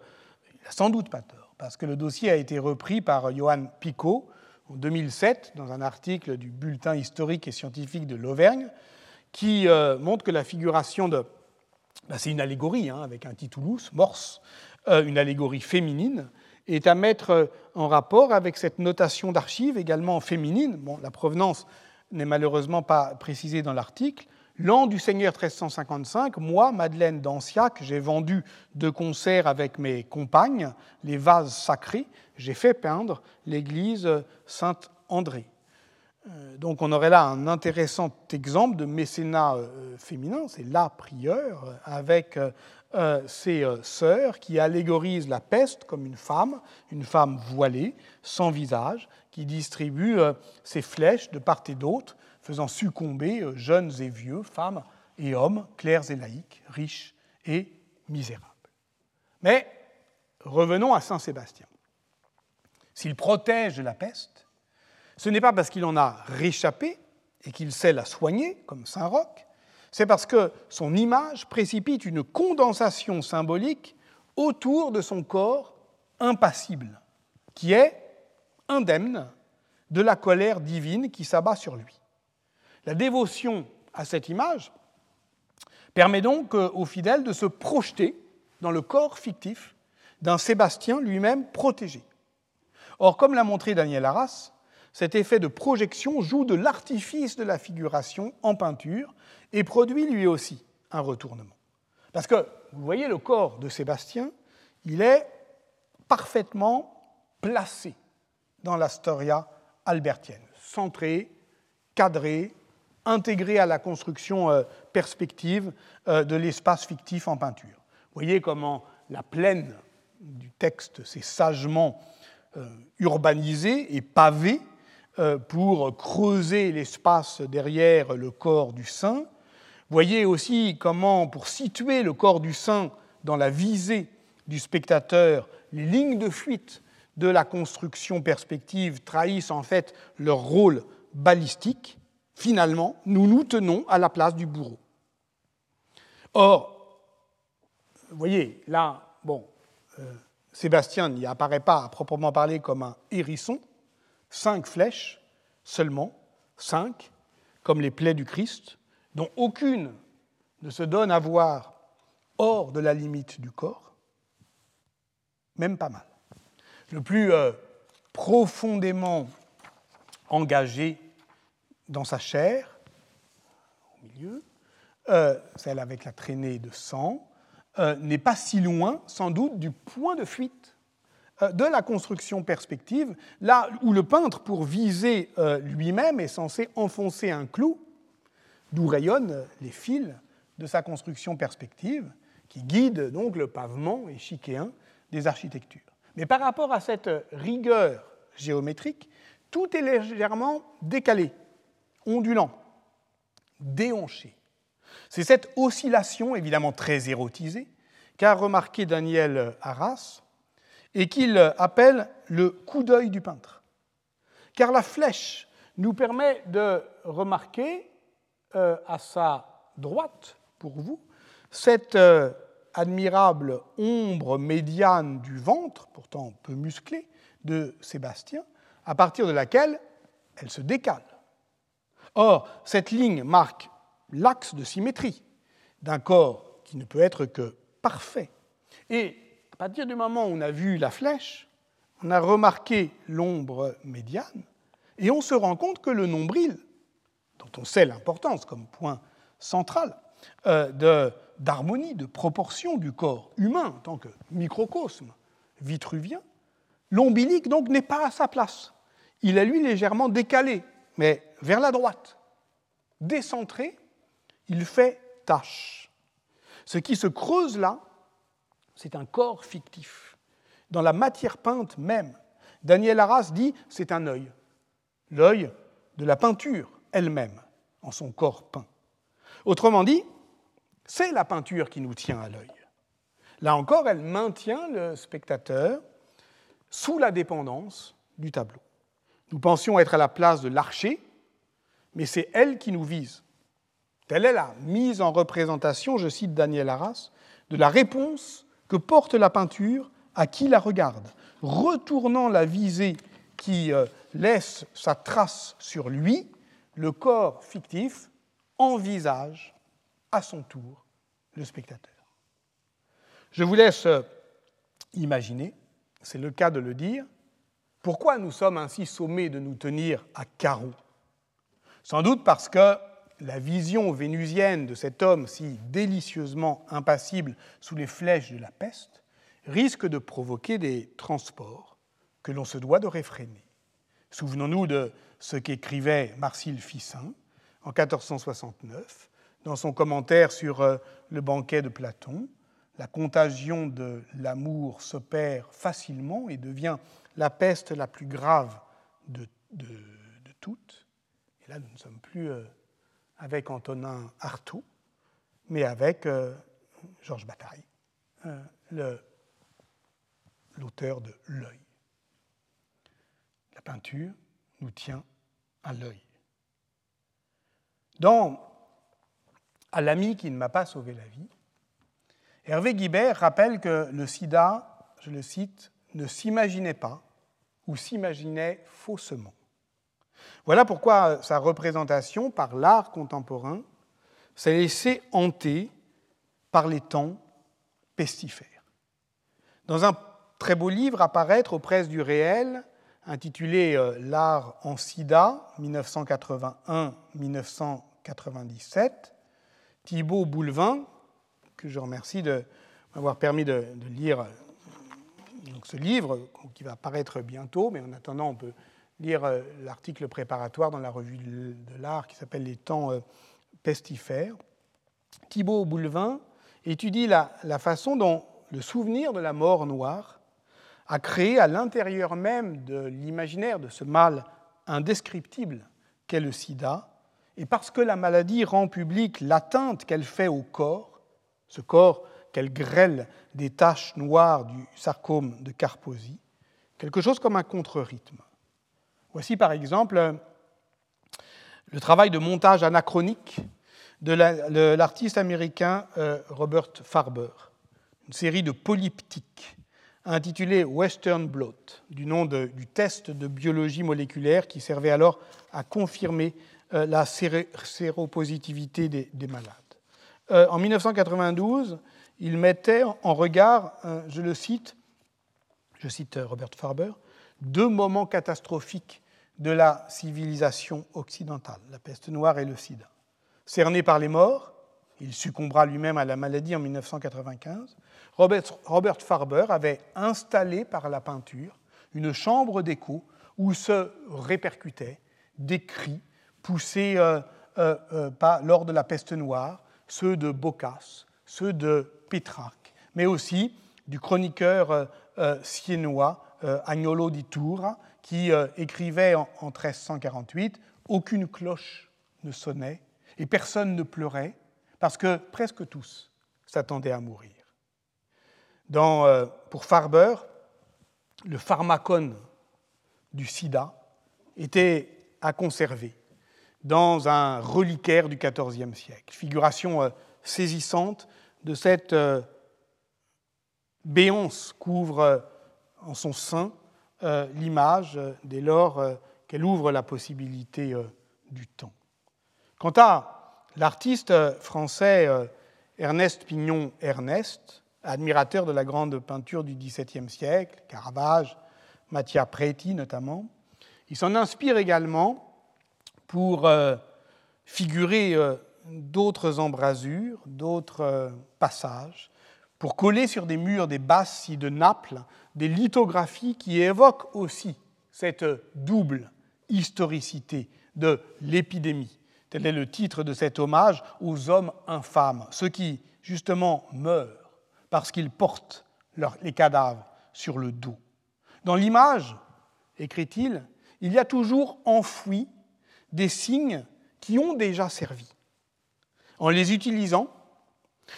il n'a sans doute pas tort, parce que le dossier a été repris par Johan Picot, en 2007 dans un article du Bulletin historique et scientifique de l'Auvergne qui euh, montre que la figuration de. Ben, c'est une allégorie hein, avec un titulus, morse, euh, une allégorie féminine, est à mettre euh, en rapport avec cette notation d'archives également féminine. La provenance n'est malheureusement pas précisée dans l'article. L'an du Seigneur 1355, moi, Madeleine d'Anciac, j'ai vendu de concert avec mes compagnes les vases sacrés j'ai fait peindre l'église Saint-André. Euh, donc on aurait là un intéressant exemple de mécénat euh, féminin, c'est la prieure euh, avec ses sœurs qui allégorisent la peste comme une femme, une femme voilée, sans visage, qui distribue ses flèches de part et d'autre, faisant succomber jeunes et vieux, femmes et hommes, clairs et laïcs, riches et misérables. Mais revenons à Saint Sébastien s'il protège la peste, ce n'est pas parce qu'il en a réchappé et qu'il sait la soigner, comme Saint Roch, c'est parce que son image précipite une condensation symbolique autour de son corps impassible, qui est indemne de la colère divine qui s'abat sur lui. La dévotion à cette image permet donc aux fidèles de se projeter dans le corps fictif d'un Sébastien lui-même protégé. Or, comme l'a montré Daniel Arras, cet effet de projection joue de l'artifice de la figuration en peinture et produit lui aussi un retournement. Parce que, vous voyez, le corps de Sébastien, il est parfaitement placé dans la storia albertienne, centrée, cadrée, intégrée à la construction euh, perspective euh, de l'espace fictif en peinture. Voyez comment la plaine du texte s'est sagement euh, urbanisée et pavée pour creuser l'espace derrière le corps du saint. Voyez aussi comment, pour situer le corps du saint dans la visée du spectateur, les lignes de fuite de la construction perspective trahissent en fait leur rôle balistique. Finalement, nous nous tenons à la place du bourreau. Or, vous voyez, là, bon, euh, Sébastien n'y apparaît pas à proprement parler comme un hérisson, cinq flèches seulement, cinq, comme les plaies du Christ, dont aucune ne se donne à voir hors de la limite du corps, même pas mal. Le plus euh, profondément engagé dans sa chair, au milieu, euh, celle avec la traînée de sang, euh, n'est pas si loin, sans doute, du point de fuite de la construction perspective, là où le peintre, pour viser lui-même, est censé enfoncer un clou, d'où rayonnent les fils de sa construction perspective, qui guide donc le pavement échiquéen des architectures. Mais par rapport à cette rigueur géométrique, tout est légèrement décalé, ondulant, déhanché. C'est cette oscillation, évidemment très érotisée, qu'a remarqué Daniel Arras et qu'il appelle le coup d'œil du peintre. Car la flèche nous permet de remarquer euh, à sa droite, pour vous, cette euh, admirable ombre médiane du ventre, pourtant peu musclé, de Sébastien, à partir de laquelle elle se décale. Or, cette ligne marque l'axe de symétrie d'un corps qui ne peut être que parfait. Et à partir du moment où on a vu la flèche, on a remarqué l'ombre médiane, et on se rend compte que le nombril, dont on sait l'importance comme point central, euh, d'harmonie, de, proportion du corps humain en tant que microcosme vitruvien, l'ombilique donc n'est pas à sa place. Il est lui légèrement décalé, mais vers la droite. Décentré, il fait tache. Ce qui se creuse là, c'est un corps fictif. Dans la matière peinte même, Daniel Arras dit c'est un œil, l'œil de la peinture elle-même, en son corps peint. Autrement dit, c'est la peinture qui nous tient à l'œil. Là encore, elle maintient le spectateur sous la dépendance du tableau. Nous pensions être à la place de l'archer, mais c'est elle qui nous vise. Telle est la mise en représentation, je cite Daniel Arras, de la réponse que porte la peinture à qui la regarde, retournant la visée qui euh, laisse sa trace sur lui, le corps fictif envisage à son tour le spectateur. Je vous laisse euh, imaginer, c'est le cas de le dire, pourquoi nous sommes ainsi sommés de nous tenir à carreau Sans doute parce que la vision vénusienne de cet homme si délicieusement impassible sous les flèches de la peste risque de provoquer des transports que l'on se doit de réfréner. Souvenons-nous de ce qu'écrivait Marcille Fissin en 1469 dans son commentaire sur euh, le banquet de Platon. La contagion de l'amour s'opère facilement et devient la peste la plus grave de, toutes. Et là, nous ne sommes plus euh, avec Antonin Artaud, mais avec euh, Georges Bataille, l'auteur de L'œil. La peinture nous tient à l'œil. Dans à l'ami qui ne m'a pas sauvé la vie, Hervé Guibert rappelle que le sida, je le cite, ne s'imaginait pas ou s'imaginait faussement. Voilà pourquoi sa représentation par l'art contemporain s'est laissée hanter par les temps pestifères. Dans un très beau livre à paraître aux presses du réel, intitulé euh, L'art en sida, 1981-1997, Thibaut Boulevin, que je remercie de m'avoir permis de, lire donc ce livre, qui va paraître bientôt, mais en attendant, on peut lire l'article préparatoire dans la revue de l'art qui s'appelle Les temps pestifères. Thibaut Boulevin étudie la, la façon dont le souvenir de la mort noire a créé à l'intérieur même de l'imaginaire de ce mal indescriptible qu'est le sida, et parce que la maladie rend publique l'atteinte qu'elle fait au corps, ce corps qu'elle grêle des taches noires du sarcome de Carposi, quelque chose comme un contre-rythme. Voici par exemple le travail de montage anachronique de l'artiste américain euh, Robert Farber, une série de polyptiques intitulée Western Blot, du nom du test de biologie moléculaire qui servait alors à confirmer euh, la séropositivité des, malades. Euh, en 1992, il mettait en regard, je le cite, je cite Robert Farber, deux moments catastrophiques de la civilisation occidentale, la peste noire et le sida. Cerné par les morts, il succombera lui-même à la maladie en 1995. Robert, Farber avait installé par la peinture une chambre d'écho où se répercutaient des cris poussés euh, euh, euh, lors de la peste noire, ceux de Boccace, ceux de Pétrarque, mais aussi du chroniqueur siennois Agnolo di Tura, qui écrivait en 1348 Aucune cloche ne sonnait et personne ne pleurait parce que presque tous s'attendaient à mourir. Euh, pour Farber, le pharmacone du sida était à conserver dans un reliquaire du XIVe siècle, figuration euh, saisissante de cette euh, béance qu'ouvre en son sein l'image dès lors qu'elle ouvre la possibilité du temps. Quant à l'artiste français euh, Ernest Pignon Ernest, admirateur de la grande peinture du XVIIe siècle, Caravage, Mattia Preti notamment, il s'en inspire également pour euh, figurer euh, d'autres embrasures, d'autres passages, pour coller sur des murs des basses de Naples des lithographies qui évoquent aussi cette double historicité de l'épidémie Tel est le titre de cet hommage aux hommes infâmes, ceux qui, justement, meurent parce qu'ils portent les cadavres sur le dos. Dans l'image, écrit-il, il y a toujours enfoui des signes qui ont déjà servi. En les utilisant,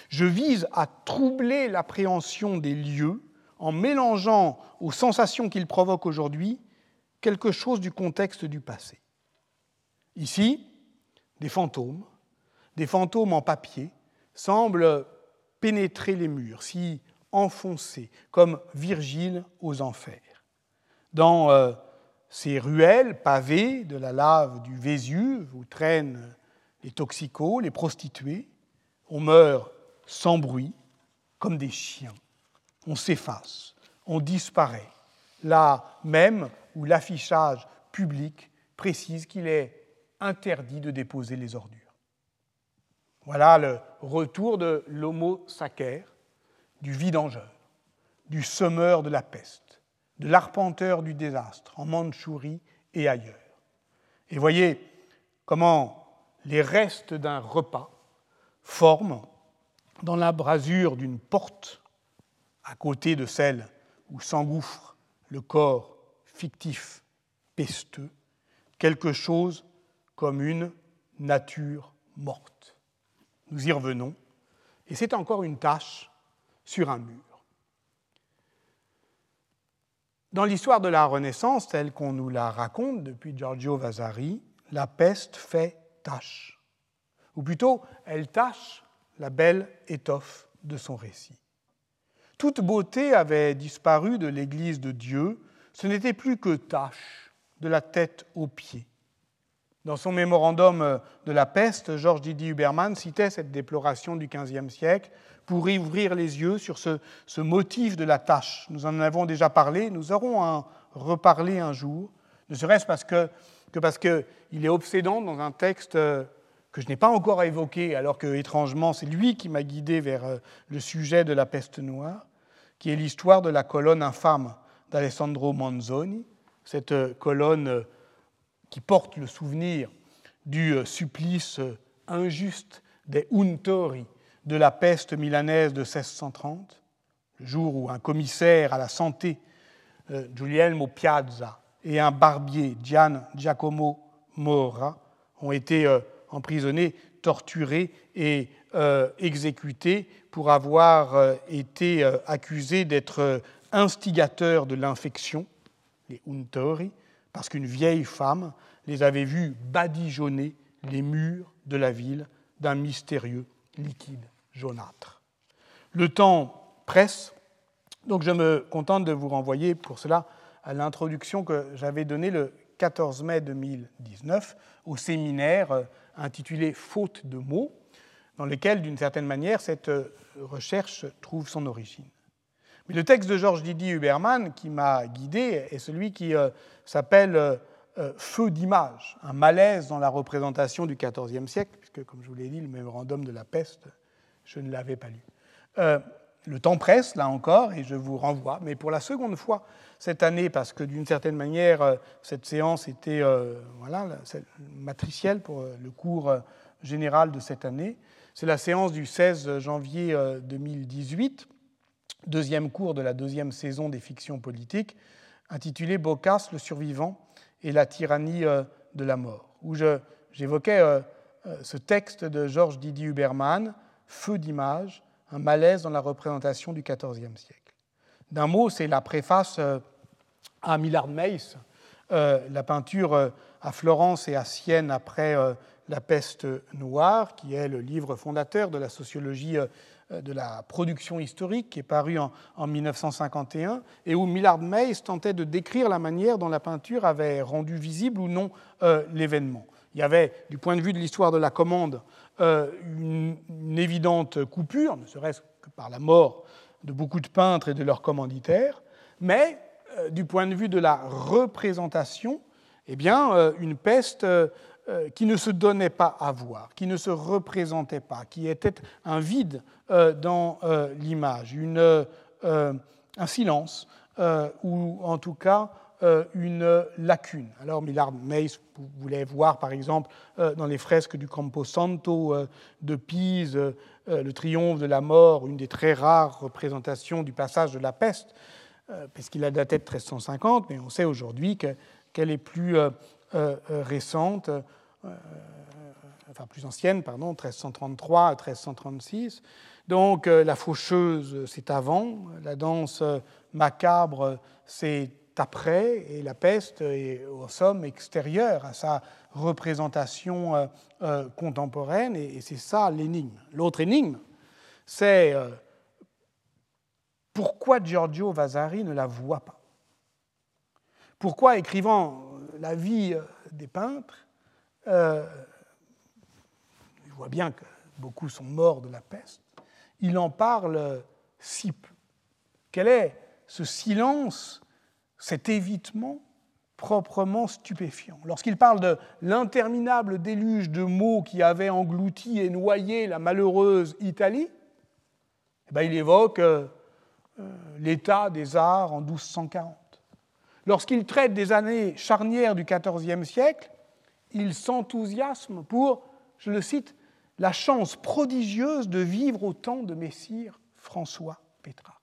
je vise à troubler l'appréhension des lieux en mélangeant aux sensations qu'ils provoquent aujourd'hui quelque chose du contexte du passé. Ici, des fantômes, des fantômes en papier, semblent pénétrer les murs, s'y enfoncer, comme Virgile aux enfers. Dans euh, ces ruelles pavées de la lave du Vésuve, où traînent les toxicos, les prostituées, on meurt sans bruit, comme des chiens. On s'efface, on disparaît, là même où l'affichage public précise qu'il est interdit de déposer les ordures. Voilà le retour de l'homo sacer, du vidangeur, du semeur de la peste, de l'arpenteur du désastre en Mandchourie et ailleurs. Et voyez comment les restes d'un repas forment dans la brasure d'une porte, à côté de celle où s'engouffre le corps fictif pesteux, quelque chose comme une nature morte. Nous y revenons, et c'est encore une tâche sur un mur. Dans l'histoire de la Renaissance, telle qu'on nous la raconte depuis Giorgio Vasari, la peste fait tâche, ou plutôt elle tâche la belle étoffe de son récit. Toute beauté avait disparu de l'Église de Dieu, ce n'était plus que tâche de la tête aux pieds. Dans son mémorandum de la peste, Georges Didier Huberman citait cette déploration du XVe siècle pour y ouvrir les yeux sur ce, motif de la tâche. Nous en avons déjà parlé, nous aurons à reparler un jour, ne serait-ce parce que, que parce qu'il est obsédant dans un texte euh, que je n'ai pas encore évoqué, alors que, étrangement, c'est lui qui m'a guidé vers euh, le sujet de la peste noire, qui est l'histoire de la colonne infâme d'Alessandro Manzoni, cette colonne qui porte le souvenir du supplice injuste des Untori de la peste milanaise de 1630, le jour où un commissaire à la santé, Giulielmo Piazza, et un barbier, Gian Giacomo Mora, ont été euh, emprisonnés, torturés et euh, exécutés pour avoir euh, été accusés d'être instigateurs de l'infection, les untori, parce qu'une vieille femme les avait vus badigeonner les murs de la ville d'un mystérieux liquide jaunâtre. Le temps presse, donc je me contente de vous renvoyer pour cela à l'introduction que j'avais donnée le 14 mai 2019 au séminaire euh, intitulé Faute de mots, dans lequel, d'une certaine manière, cette euh, recherche trouve son origine. Mais le texte de Georges Didier Huberman qui m'a guidé est celui qui euh, s'appelle Feu d'image, un malaise dans la représentation du XIVe siècle, puisque, comme je vous l'ai dit, le mémorandum de la peste, je ne l'avais pas lu. le temps presse, là encore, et je vous renvoie, mais pour la seconde fois cette année parce que d'une certaine manière, euh, cette séance était euh, voilà, matricielle pour euh, le cours général de cette année. C'est la séance du 16 janvier 2018, deuxième cours de la deuxième saison des fictions politiques, intitulée Bocas, le survivant et la tyrannie de la mort, où j'évoquais ce texte de Georges Didier Huberman, Feu d'image, un malaise dans la représentation du XIVe siècle. D'un mot, c'est la préface à Millard Mace, euh, la peinture euh, à Florence et à Sienne après euh, la peste noire, qui est le livre fondateur de la sociologie de la production historique, qui est paru en, 1951, et où Millard Mace tentait de décrire la manière dont la peinture avait rendu visible ou non l'événement. Il y avait, du point de vue de l'histoire de la commande, une, une, évidente coupure, ne serait-ce que par la mort de beaucoup de peintres et de leurs commanditaires, mais euh, du point de vue de la représentation, eh bien, euh, une peste euh, qui ne se donnait pas à voir, qui ne se représentait pas, qui était un vide dans l'image, un silence, ou en tout cas une lacune. Alors Millard Mace voulait voir, par exemple, dans les fresques du Camposanto de Pise, le triomphe de la mort, une des très rares représentations du passage de la peste, puisqu'il a daté de 1350, mais on sait aujourd'hui qu'elle est plus euh, euh, récente, enfin plus ancienne, pardon, 1333 à 1336. Donc la faucheuse, c'est avant, la danse macabre, c'est après, et la peste est au somme extérieure à sa représentation contemporaine, et c'est ça l'énigme. L'autre énigme, c'est pourquoi Giorgio Vasari ne la voit pas? Pourquoi, écrivant la vie euh, des peintres, euh, il voit bien que beaucoup sont morts de la peste, il en parle si peu. Quel est ce silence, cet évitement proprement stupéfiant? Lorsqu'il parle de l'interminable déluge de mots qui avait englouti et noyé la malheureuse Italie, eh bien, il évoque euh, euh, l'état des arts en 1240. Lorsqu'il traite des années charnières du XIVe siècle, il s'enthousiasme pour, je le cite, la chance prodigieuse de vivre au temps de Messire François Pétrarque.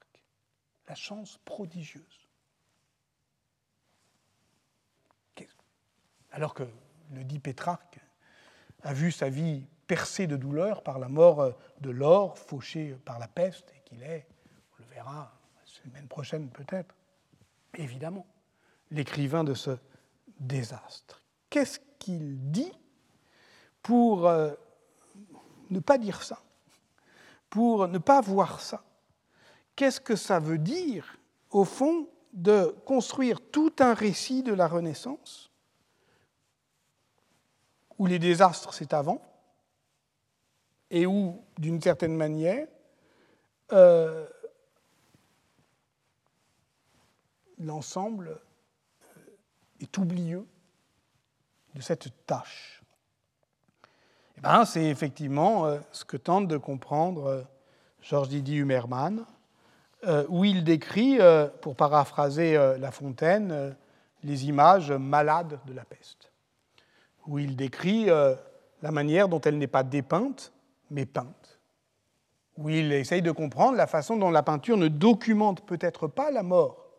La chance prodigieuse. Alors que le dit Pétrarque a vu sa vie percée de douleur par la mort de l'or, fauché par la peste, et qu'il est verra semaine prochaine peut-être, évidemment, l'écrivain de ce désastre. Qu'est-ce qu'il dit pour euh, ne pas dire ça, pour ne pas voir ça? Qu'est-ce que ça veut dire, au fond, de construire tout un récit de la Renaissance, où les désastres c'est avant, et où, d'une certaine manière, euh, l'ensemble euh, est oublieux de cette tâche. Eh ben, C'est effectivement euh, ce que tente de comprendre euh, Georges Didier Humerman où il décrit, pour paraphraser La Fontaine, les images malades de la peste, où il décrit la manière dont elle n'est pas dépeinte, mais peinte, où il essaye de comprendre la façon dont la peinture ne documente peut-être pas la mort,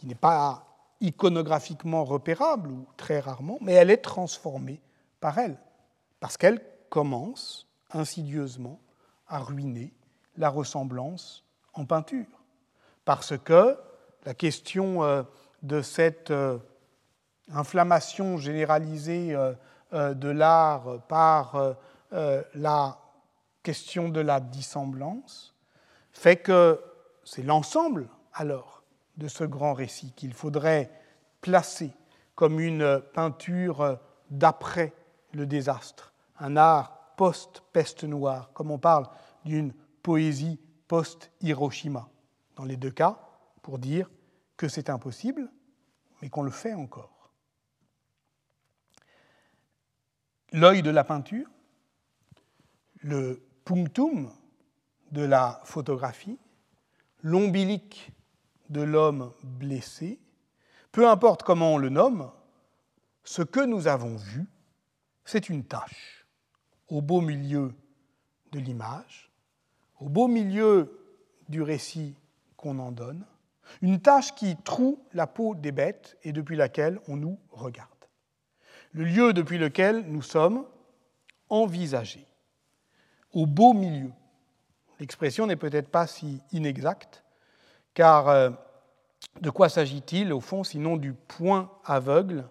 qui n'est pas iconographiquement repérable, ou très rarement, mais elle est transformée par elle, parce qu'elle commence insidieusement à ruiner la ressemblance en peinture. Parce que la question euh, de cette euh, inflammation généralisée euh, de l'art par la question de la dissemblance fait que c'est l'ensemble alors de ce grand récit qu'il faudrait placer comme une peinture d'après le désastre, un art post-peste noire, comme on parle d'une poésie post-Hiroshima, dans les deux cas, pour dire que c'est impossible, mais qu'on le fait encore. L'œil de la peinture, le punctum de la photographie, l'ombilic de l'homme blessé, peu importe comment on le nomme, ce que nous avons vu, c'est une tâche au beau milieu de l'image, au beau milieu du récit qu'on en donne, une tâche qui troue la peau des bêtes et depuis laquelle on nous regarde. Le lieu depuis lequel nous sommes envisagés, au beau milieu. L'expression n'est peut-être pas si inexacte, car euh, de quoi s'agit-il au fond sinon du point aveugle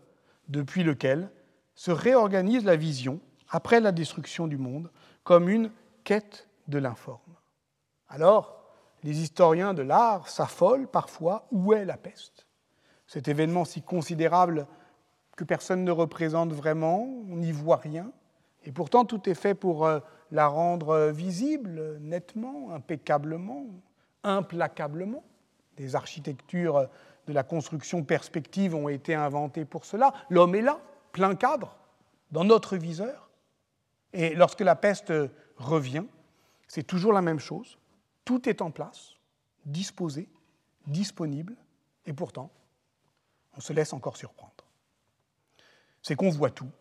depuis lequel se réorganise la vision, après la destruction du monde, comme une quête de l'informe? Alors, les historiens de l'art s'affolent parfois où est la peste? Cet événement si considérable que personne ne représente vraiment, on n'y voit rien, et pourtant tout est fait pour euh, la rendre visible nettement, impeccablement, implacablement. Des architectures de la construction perspective ont été inventées pour cela. L'homme est là, plein cadre, dans notre viseur. Et lorsque la peste revient, c'est toujours la même chose. Tout est en place, disposé, disponible, et pourtant, on se laisse encore surprendre. C'est qu'on voit tout,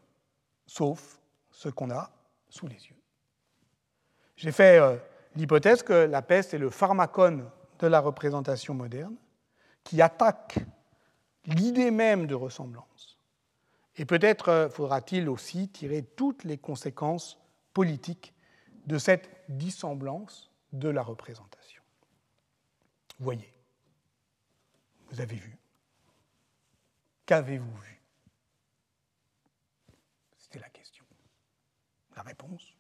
sauf ce qu'on a sous les yeux. J'ai fait euh, l'hypothèse que la peste est le pharmacone de la représentation moderne, qui attaque l'idée même de ressemblance et peut-être euh, faudra-t-il aussi tirer toutes les conséquences politiques de cette dissemblance de la représentation. Voyez, vous avez vu. Qu'avez-vous vu? C'était la question. La réponse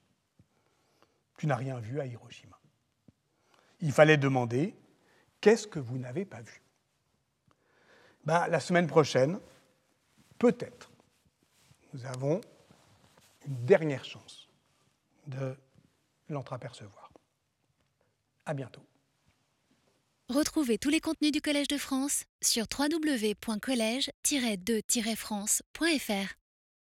Tu n'as rien vu à Hiroshima. Il fallait demander qu'est-ce que vous n'avez pas vu? Ben, La semaine prochaine, peut-être, nous avons une dernière chance de l'entreapercevoir. À bientôt. Retrouvez tous les contenus du Collège de France sur www.colège-2-france.fr.